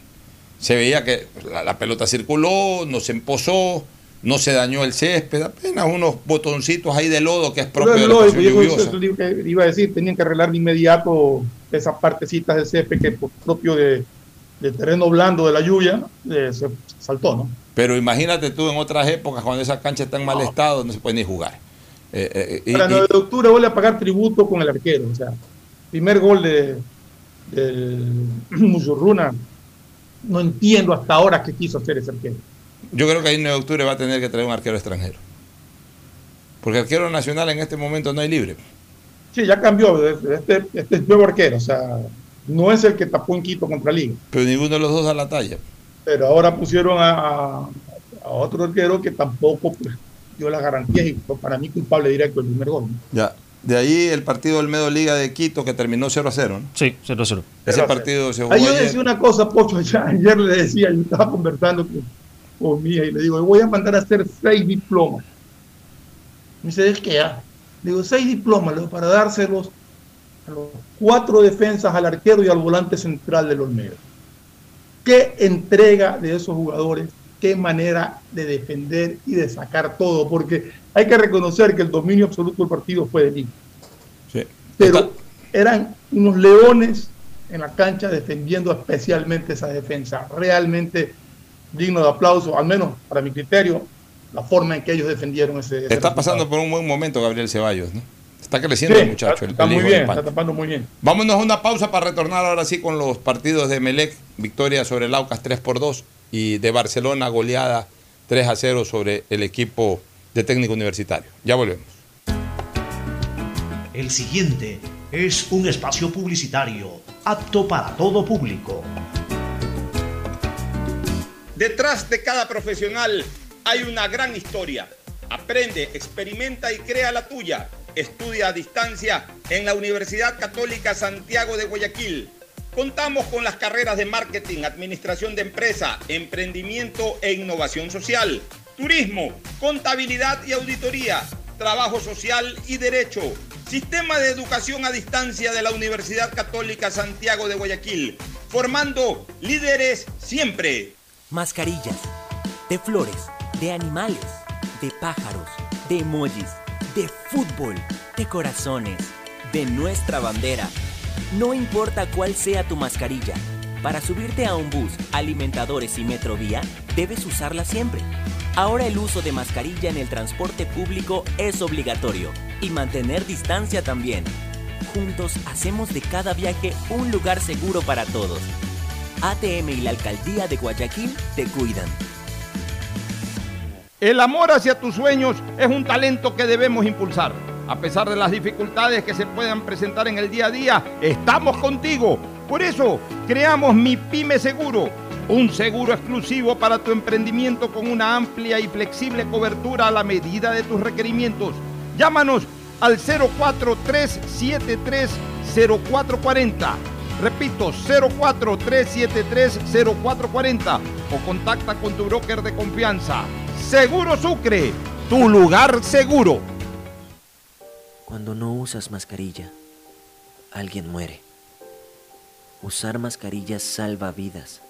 Se veía que la, la pelota circuló, no se empozó no se dañó el césped, apenas unos botoncitos ahí de lodo que es propio de la lluviosa. iba a decir, tenían que arreglar de inmediato esas partecitas del césped que por propio de, terreno blando de la lluvia eh, se saltó, ¿no? Pero imagínate tú en otras épocas cuando esa cancha está en mal estado, no se puede ni jugar. Eh, eh, Para el 9 de octubre vuelve a pagar tributo con el arquero, o sea, primer gol de del Musurruna, no entiendo hasta ahora qué quiso hacer ese arquero. Yo creo que ahí en 9 de octubre va a tener que traer un arquero extranjero. Porque arquero nacional en este momento no hay libre. Sí, ya cambió. Este, este es nuevo arquero. O sea, no es el que tapó en Quito contra Liga. Pero ninguno de los dos a la talla. Pero ahora pusieron a, otro arquero que tampoco pues, dio las garantías y para mí culpable directo el primer gol. Ya. De ahí el partido del Medio Liga de Quito que terminó 0 a 0. ¿no? Sí, 0 a 0. Ese partido se jugó. Ahí yo decía una cosa, Pocho. ayer le decía, yo estaba conversando con mía y le digo, voy a mandar a hacer seis diplomas. Me dice, ¿es qué? ya? Le digo, seis diplomas para dárselos a los cuatro defensas, al arquero y al volante central del Olmedo. ¿Qué entrega de esos jugadores? ¿Qué manera de defender y de sacar todo? Porque hay que reconocer que el dominio absoluto del partido fue de Liga. Pero eran unos leones en la cancha defendiendo especialmente esa defensa. Realmente digno de aplauso, al menos para mi criterio, la forma en que ellos defendieron ese. está pasando por un buen momento Gabriel Ceballos, ¿no? Está creciendo el muchacho. Está, muy bien, está tapando muy bien. Vámonos a una pausa para retornar ahora sí con los partidos de Melec, victoria sobre el Aucas 3 por 2 y de Barcelona goleada 3 a 0 sobre el equipo de técnico universitario. Ya volvemos. El siguiente es un espacio publicitario apto para todo público. Detrás de cada profesional hay una gran historia. Aprende, experimenta y crea la tuya. Estudia a distancia en la Universidad Católica Santiago de Guayaquil. Contamos con las carreras de marketing, administración de empresa, emprendimiento e innovación social, turismo, contabilidad y auditoría, trabajo social y derecho. Sistema de educación a distancia de la Universidad Católica Santiago de Guayaquil, formando líderes siempre. Mascarillas, de flores, de animales, de pájaros, de emojis, de fútbol, de corazones, de nuestra bandera. No importa cuál sea tu mascarilla, para subirte a un bus, alimentadores y metrovía, debes usarla siempre. Ahora el uso de mascarilla en el transporte público es obligatorio y mantener distancia también. Juntos hacemos de cada viaje un lugar seguro para todos. ATM y la Alcaldía de Guayaquil te cuidan. El amor hacia tus sueños es un talento que debemos impulsar. A pesar de las dificultades que se puedan presentar en el día a día, estamos contigo. Por eso, creamos Mi Pyme Seguro, un seguro exclusivo para tu emprendimiento con una amplia y flexible cobertura a la medida de tus requerimientos. Llámanos al 043730440. Repito, 043730440 o contacta con tu broker de confianza. Seguro Sucre, tu lugar seguro. Cuando no usas mascarilla, alguien muere. Usar mascarillas salva vidas.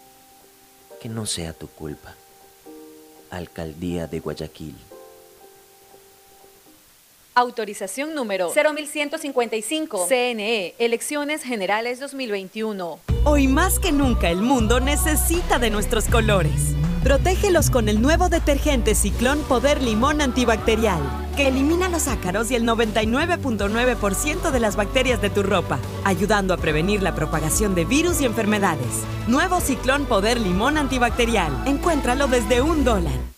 Que no sea tu culpa. Alcaldía de Guayaquil. Autorización número 0155. CNE, Elecciones Generales 2021. Hoy más que nunca el mundo necesita de nuestros colores. Protégelos con el nuevo detergente Ciclón Poder Limón Antibacterial, que elimina los ácaros y el 99.9% de las bacterias de tu ropa, ayudando a prevenir la propagación de virus y enfermedades. Nuevo Ciclón Poder Limón Antibacterial. Encuéntralo desde un dólar.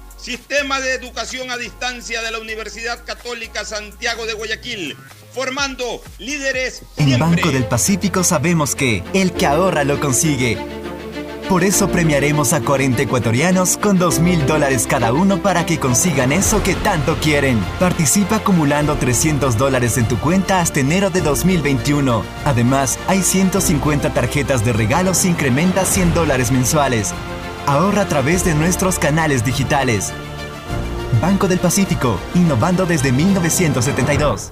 Sistema de educación a distancia de la Universidad Católica Santiago de Guayaquil formando líderes. En Banco del Pacífico sabemos que el que ahorra lo consigue. Por eso premiaremos a 40 ecuatorianos con 2 mil dólares cada uno para que consigan eso que tanto quieren. Participa acumulando 300 dólares en tu cuenta hasta enero de 2021. Además, hay 150 tarjetas de regalos e incrementa 100 dólares mensuales. Ahorra a través de nuestros canales digitales. Banco del Pacífico, innovando desde 1972.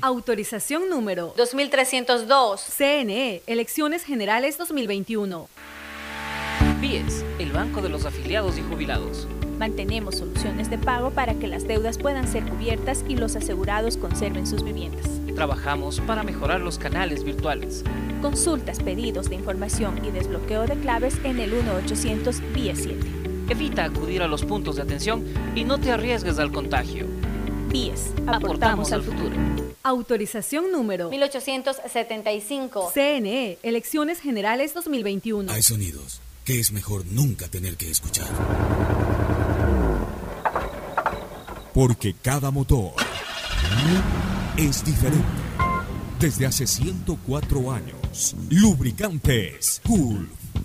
Autorización número 2302. CNE, Elecciones Generales 2021. BIES, el Banco de los Afiliados y Jubilados. Mantenemos soluciones de pago para que las deudas puedan ser cubiertas y los asegurados conserven sus viviendas. Trabajamos para mejorar los canales virtuales. Consultas, pedidos de información y desbloqueo de claves en el 1800 BIES 7. Evita acudir a los puntos de atención y no te arriesgues al contagio. BIES, aportamos al futuro. Autorización número 1875. CNE, Elecciones Generales 2021. Hay sonidos que es mejor nunca tener que escuchar. Porque cada motor es diferente. Desde hace 104 años, lubricantes Cool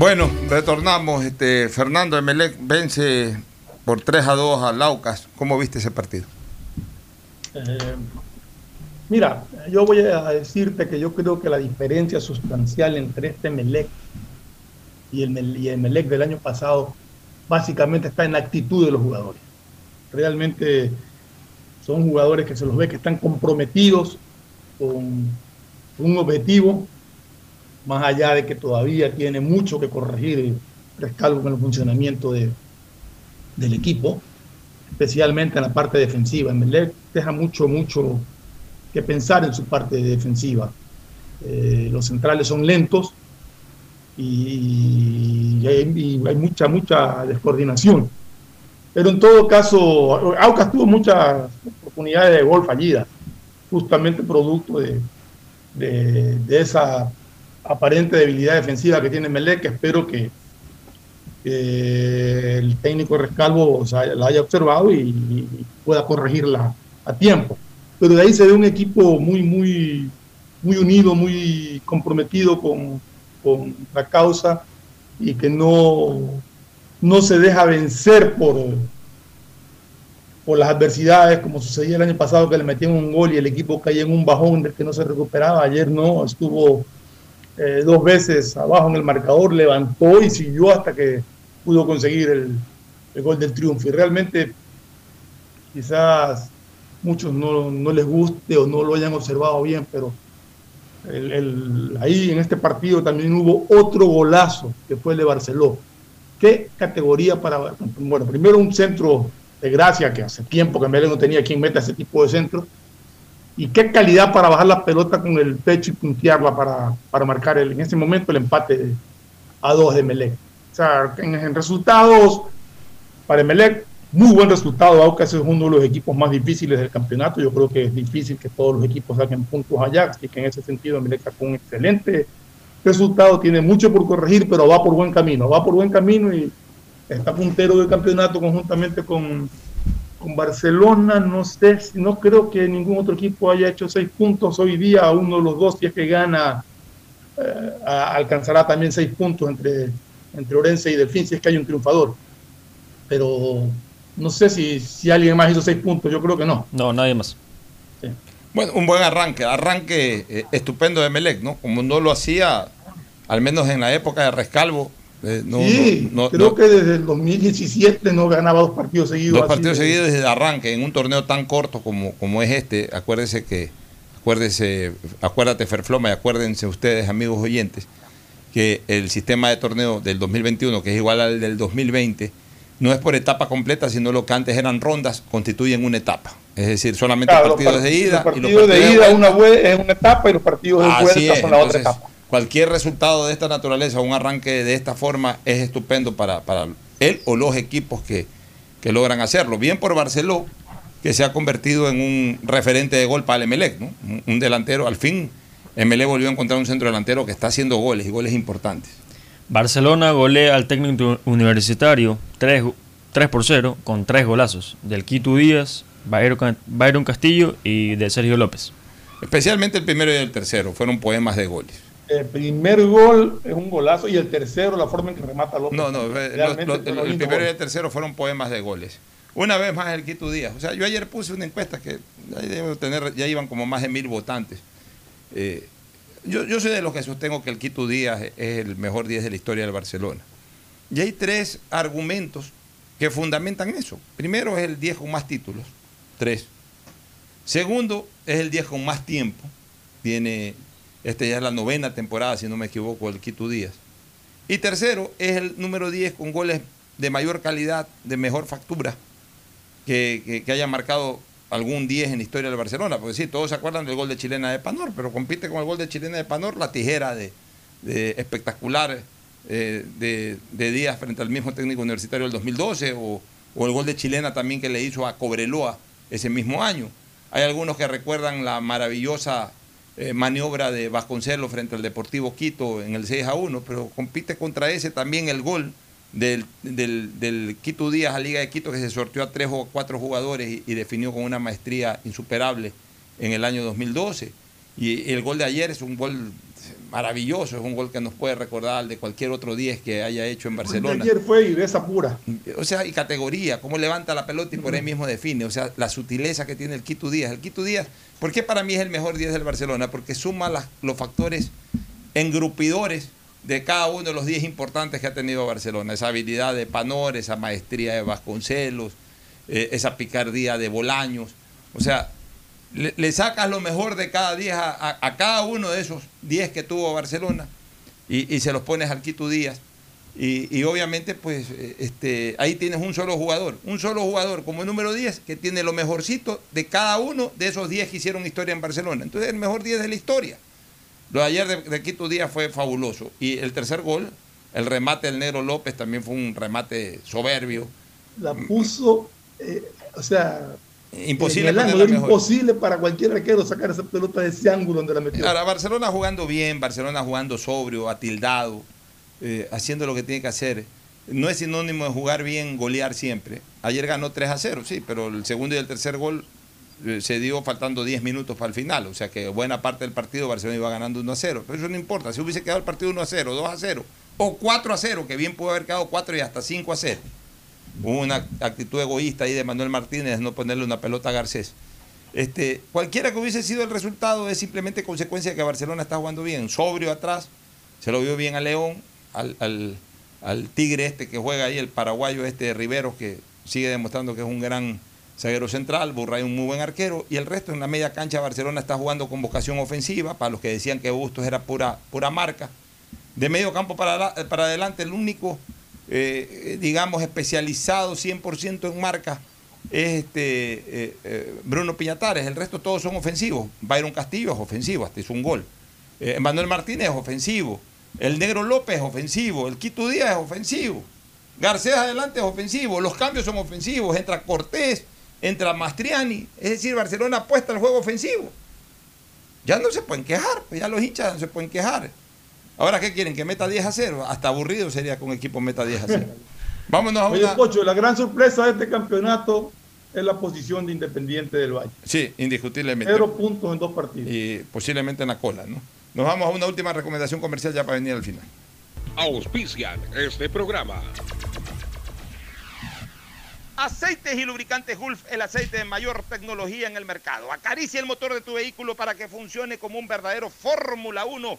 Bueno, retornamos. Este, Fernando Emelec vence por 3 a 2 a Laucas. ¿Cómo viste ese partido? Eh, mira, yo voy a decirte que yo creo que la diferencia sustancial entre este Emelec y el, y el Emelec del año pasado básicamente está en la actitud de los jugadores. Realmente son jugadores que se los ve que están comprometidos con un objetivo, más allá de que todavía tiene mucho que corregir Rescalvo con el funcionamiento de, del equipo, especialmente en la parte defensiva. Melec deja mucho, mucho que pensar en su parte defensiva. Eh, los centrales son lentos y, hay, mucha, mucha descoordinación. Pero en todo caso, Aucas tuvo muchas oportunidades de gol fallidas, justamente producto de, de, esa aparente debilidad defensiva que tiene Melec, que espero que, el técnico Rescalvo la haya observado y, pueda corregirla a tiempo. Pero de ahí se ve un equipo muy, muy, muy unido, muy comprometido con, con la causa y que no, no se deja vencer por, por las adversidades, como sucedía el año pasado que le metían un gol y el equipo caía en un bajón del que no se recuperaba. Ayer no, estuvo eh, dos veces abajo en el marcador, levantó y siguió hasta que pudo conseguir el, gol del triunfo. Y realmente quizás muchos no, no, les guste o no lo hayan observado bien, pero el, ahí en este partido también hubo otro golazo que fue el de Barceló. ¿Qué categoría para, bueno, primero un centro de gracia, que hace tiempo que Melec no tenía quien meta ese tipo de centro. Y qué calidad para bajar la pelota con el pecho y puntearla para, para marcar el, en ese momento el empate a dos de Melec. O sea, en, resultados, para Melec, muy buen resultado. Aucas es uno de los equipos más difíciles del campeonato. Yo creo que es difícil que todos los equipos saquen puntos allá. Así que en ese sentido, Melec sacó un excelente resultado. Tiene mucho por corregir, pero va por buen camino. Va por buen camino y está puntero del campeonato conjuntamente con, con Barcelona. No sé, no creo que ningún otro equipo haya hecho seis puntos hoy día. Uno de los dos, si es que gana, eh, alcanzará también seis puntos entre, entre Orense y Delfín, si es que hay un triunfador. Pero no sé si, si alguien más hizo seis puntos, yo creo que no. No, nadie más. Bueno, un buen arranque, arranque eh, estupendo de Melec, ¿no? Como no lo hacía, al menos en la época de Rescalvo, eh, sí, creo que desde el 2017 no ganaba dos partidos seguidos. Dos partidos seguidos desde el arranque, en un torneo tan corto como, como es este. Acuérdese que, acuérdese, acuérdate Ferfloma y acuérdense ustedes, amigos oyentes, que el sistema de torneo del 2021, que es igual al del 2020, no es por etapa completa, sino lo que antes eran rondas, constituyen una etapa. Es decir, solamente partidos de ida. Los partidos, de ida una es una etapa y los partidos de vuelta son la otra etapa cualquier resultado de esta naturaleza, un arranque de esta forma, es estupendo para, para él o los equipos que, logran hacerlo. Bien por Barceló, que se ha convertido en un referente de gol para el Emelec, ¿no? un, delantero, al fin Emelec volvió a encontrar un centro delantero que está haciendo goles y goles importantes. Barcelona golea al técnico universitario 3, 3 por 0 con tres golazos del Quito Díaz, Byron Castillo y de Sergio López. Especialmente el primero y el tercero fueron poemas de goles el primer gol es un golazo y el tercero, la forma en que remata López. No, no, el, primero y el tercero fueron poemas de goles. Una vez más el Quito Díaz. O sea, yo ayer puse una encuesta que ya, tener, ya iban como más de mil votantes. Eh, yo, yo soy de los que sostengo que el Quito Díaz es el mejor 10 de la historia del Barcelona. Y hay tres argumentos que fundamentan eso. Primero es el 10 con más títulos, 3. Segundo es el 10 con más tiempo. Tiene, esta ya es la novena temporada, si no me equivoco, el Quito Díaz. Y tercero es el número 10 con goles de mayor calidad, de mejor factura, que, haya marcado algún 10 en la historia del Barcelona. Porque sí, todos se acuerdan del gol de Chilena de Panor, pero compite con el gol de Chilena de Panor la tijera de, espectacular eh, de, Díaz frente al mismo técnico universitario del 2012, o, o el gol de Chilena también que le hizo a Cobreloa ese mismo año. Hay algunos que recuerdan la maravillosa eh, maniobra de Vasconcelos frente al Deportivo Quito en el 6 a 1, pero compite contra ese también el gol del, del, Quito Díaz a Liga de Quito que se sorteó a tres o cuatro jugadores y definió con una maestría insuperable en el año 2012. Y el gol de ayer es un gol maravilloso, es un gol que nos puede recordar de cualquier otro 10 que haya hecho en Barcelona. Ayer fue y esa pura. O sea, y categoría, cómo levanta la pelota y por ahí mismo define, o sea, la sutileza que tiene el Quito Díaz. El Quito Díaz, ¿por qué para mí es el mejor 10 del Barcelona? Porque suma los factores engrupidores de cada uno de los 10 importantes que ha tenido Barcelona. Esa habilidad de Panor, esa maestría de Vasconcelos, eh, esa picardía de Bolaños. O sea, le, sacas lo mejor de cada 10 a, cada uno de esos 10 que tuvo Barcelona y, se los pones al Quito Díaz. Y, obviamente, pues, eh, este, ahí tienes un solo jugador, un solo jugador como el número 10 que tiene lo mejorcito de cada uno de esos 10 que hicieron historia en Barcelona. Entonces, el mejor 10 de la historia. Lo de ayer de, Quito Díaz fue fabuloso. Y el tercer gol, el remate del Negro López, también fue un remate soberbio. La puso, eh, o sea, Imposible. imposible para cualquier arquero sacar esa pelota de ese ángulo donde la metió. Ahora, Barcelona jugando bien, Barcelona jugando sobrio, atildado, eh, haciendo lo que tiene que hacer. No es sinónimo de jugar bien, golear siempre. Ayer ganó 3 a 0, sí, pero el segundo y el tercer gol eh, se dio faltando 10 minutos para el final. O sea que buena parte del partido Barcelona iba ganando 1 a 0. Pero eso no importa. Si hubiese quedado el partido 1 a 0, 2 a 0 o 4 a 0, que bien pudo haber quedado 4 y hasta 5 a 0 Hubo una actitud egoísta ahí de Manuel Martínez no ponerle una pelota a Garcés. Este, cualquiera que hubiese sido el resultado es simplemente consecuencia de que Barcelona está jugando bien, sobrio atrás, se lo vio bien a León, al, Tigre este que juega ahí, el paraguayo este de Riveros, que sigue demostrando que es un gran zaguero central, Burray un muy buen arquero, y el resto en la media cancha Barcelona está jugando con vocación ofensiva, para los que decían que Bustos era pura, pura marca. De medio campo para, para adelante, el único eh, digamos, especializado 100% en marca es este, eh, eh, Bruno Piñatares. El resto todos son ofensivos. Byron Castillo es ofensivo, hasta es un gol. Manuel Martínez es ofensivo. El Negro López es ofensivo. El Quito Díaz es ofensivo. Garcés adelante es ofensivo. Los cambios son ofensivos. Entra Cortés, entra Mastriani. Es decir, Barcelona apuesta al juego ofensivo. Ya no se pueden quejar. Pues ya los hinchas no se pueden quejar. Ahora, ¿qué quieren? ¿Que meta 10 a 0? Hasta aburrido sería con equipo meta 10 a 0. Vámonos a Oye, Pocho, la gran sorpresa de este campeonato es la posición de Independiente del Valle. Sí, indiscutiblemente. Cero puntos en dos partidos. Y posiblemente en la cola, ¿no? Nos vamos a una última recomendación comercial ya para venir al final. Auspician este programa. Aceites y lubricantes Gulf, el aceite de mayor tecnología en el mercado. Acaricia el motor de tu vehículo para que funcione como un verdadero Fórmula 1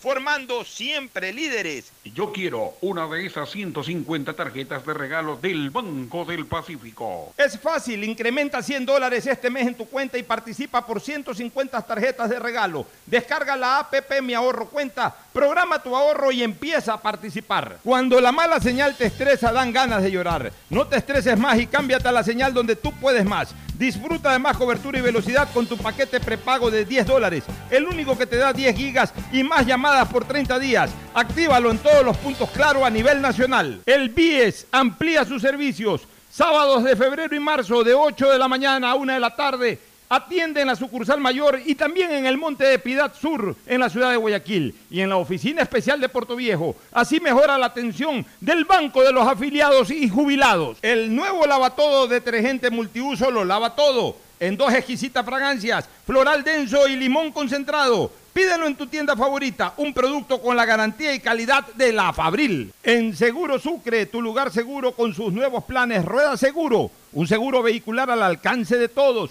formando siempre líderes. Yo quiero una de esas 150 tarjetas de regalo del Banco del Pacífico. Es fácil, incrementa 100 dólares este mes en tu cuenta y participa por 150 tarjetas de regalo. Descarga la APP Mi Ahorro Cuenta, programa tu ahorro y empieza a participar. Cuando la mala señal te estresa, dan ganas de llorar. No te estreses más y cámbiate a la señal donde tú puedes más. Disfruta de más cobertura y velocidad con tu paquete prepago de 10 dólares, el único que te da 10 gigas y más llamadas por 30 días. Actívalo en todos los puntos claro a nivel nacional. El BIES amplía sus servicios. Sábados de febrero y marzo de 8 de la mañana a 1 de la tarde Atiende en la sucursal mayor y también en el Monte de Piedad Sur, en la ciudad de Guayaquil, y en la oficina especial de Puerto Viejo. Así mejora la atención del Banco de los Afiliados y Jubilados. El nuevo lavatodo detergente multiuso lo lava todo, en dos exquisitas fragancias, floral denso y limón concentrado. Pídelo en tu tienda favorita, un producto con la garantía y calidad de la Fabril. En Seguro Sucre, tu lugar seguro con sus nuevos planes Rueda Seguro, un seguro vehicular al alcance de todos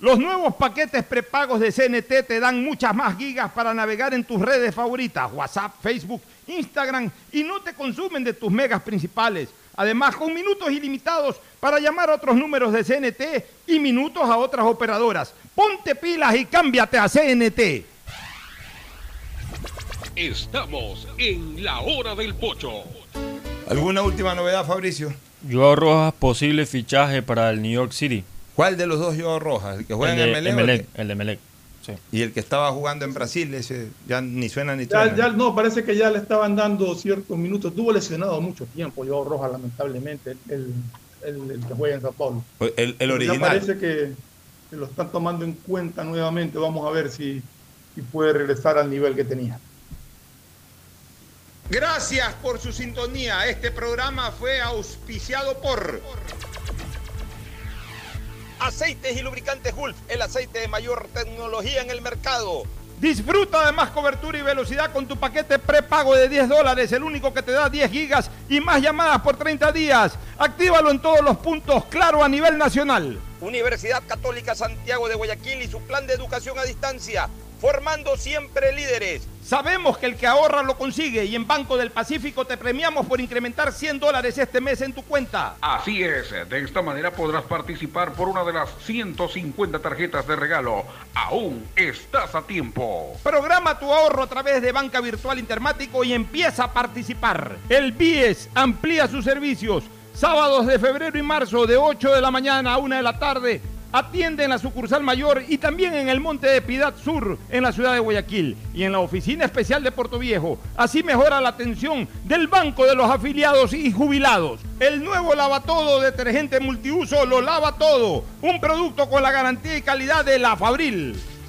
Los nuevos paquetes prepagos de CNT te dan muchas más gigas para navegar en tus redes favoritas, WhatsApp, Facebook, Instagram y no te consumen de tus megas principales. Además, con minutos ilimitados para llamar a otros números de CNT y minutos a otras operadoras. Ponte pilas y cámbiate a CNT. Estamos en la hora del pocho. ¿Alguna última novedad, Fabricio? Yo Rojas, posible fichaje para el New York City. ¿Cuál de los dos Joao Rojas? ¿El que juega en Emelec? El de Melec. Y el que estaba jugando en Brasil, ese ya ni suena ni suena. Ya, no, parece que ya le estaban dando ciertos minutos. Estuvo lesionado mucho tiempo, yo Roja, lamentablemente, el, que juega en Sao Paulo. Pues el, el original. parece que, lo están tomando en cuenta nuevamente. Vamos a ver si, si puede regresar al nivel que tenía. Gracias por su sintonía. Este programa fue auspiciado por... Aceites y lubricantes Gulf, el aceite de mayor tecnología en el mercado. Disfruta de más cobertura y velocidad con tu paquete prepago de 10 dólares, el único que te da 10 gigas y más llamadas por 30 días. Actívalo en todos los puntos, claro, a nivel nacional. Universidad Católica Santiago de Guayaquil y su plan de educación a distancia formando siempre líderes. Sabemos que el que ahorra lo consigue y en Banco del Pacífico te premiamos por incrementar 100 dólares este mes en tu cuenta. Así es, de esta manera podrás participar por una de las 150 tarjetas de regalo. Aún estás a tiempo. Programa tu ahorro a través de Banca Virtual Intermático y empieza a participar. El BIES amplía sus servicios. Sábados de febrero y marzo de 8 de la mañana a 1 de la tarde Atiende en la sucursal mayor y también en el Monte de Piedad Sur, en la ciudad de Guayaquil, y en la oficina especial de Puerto Viejo. Así mejora la atención del Banco de los Afiliados y Jubilados. El nuevo lavatodo detergente multiuso lo lava todo. Un producto con la garantía y calidad de la Fabril.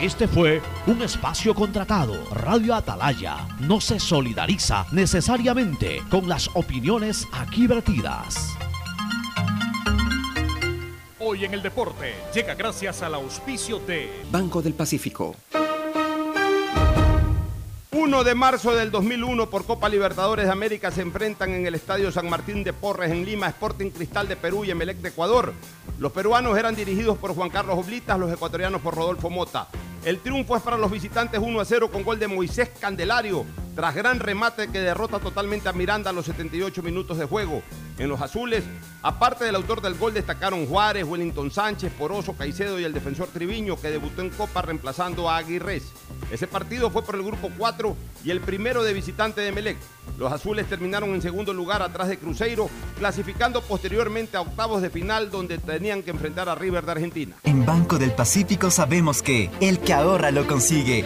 Este fue un espacio contratado. Radio Atalaya no se solidariza necesariamente con las opiniones aquí vertidas. Hoy en el deporte llega gracias al auspicio de Banco del Pacífico. 1 de marzo del 2001 por Copa Libertadores de América se enfrentan en el Estadio San Martín de Porres en Lima, Sporting Cristal de Perú y Emelec de Ecuador. Los peruanos eran dirigidos por Juan Carlos Oblitas, los ecuatorianos por Rodolfo Mota. El triunfo es para los visitantes 1 a 0 con gol de Moisés Candelario, tras gran remate que derrota totalmente a Miranda a los 78 minutos de juego. En los azules, aparte del autor del gol, destacaron Juárez, Wellington Sánchez, Poroso, Caicedo y el defensor Triviño, que debutó en Copa reemplazando a Aguirres. Ese partido fue por el grupo 4 y el primero de visitante de Melec. Los azules terminaron en segundo lugar atrás de Cruzeiro, clasificando posteriormente a octavos de final donde tenían que enfrentar a River de Argentina. En Banco del Pacífico sabemos que el que ahorra lo consigue.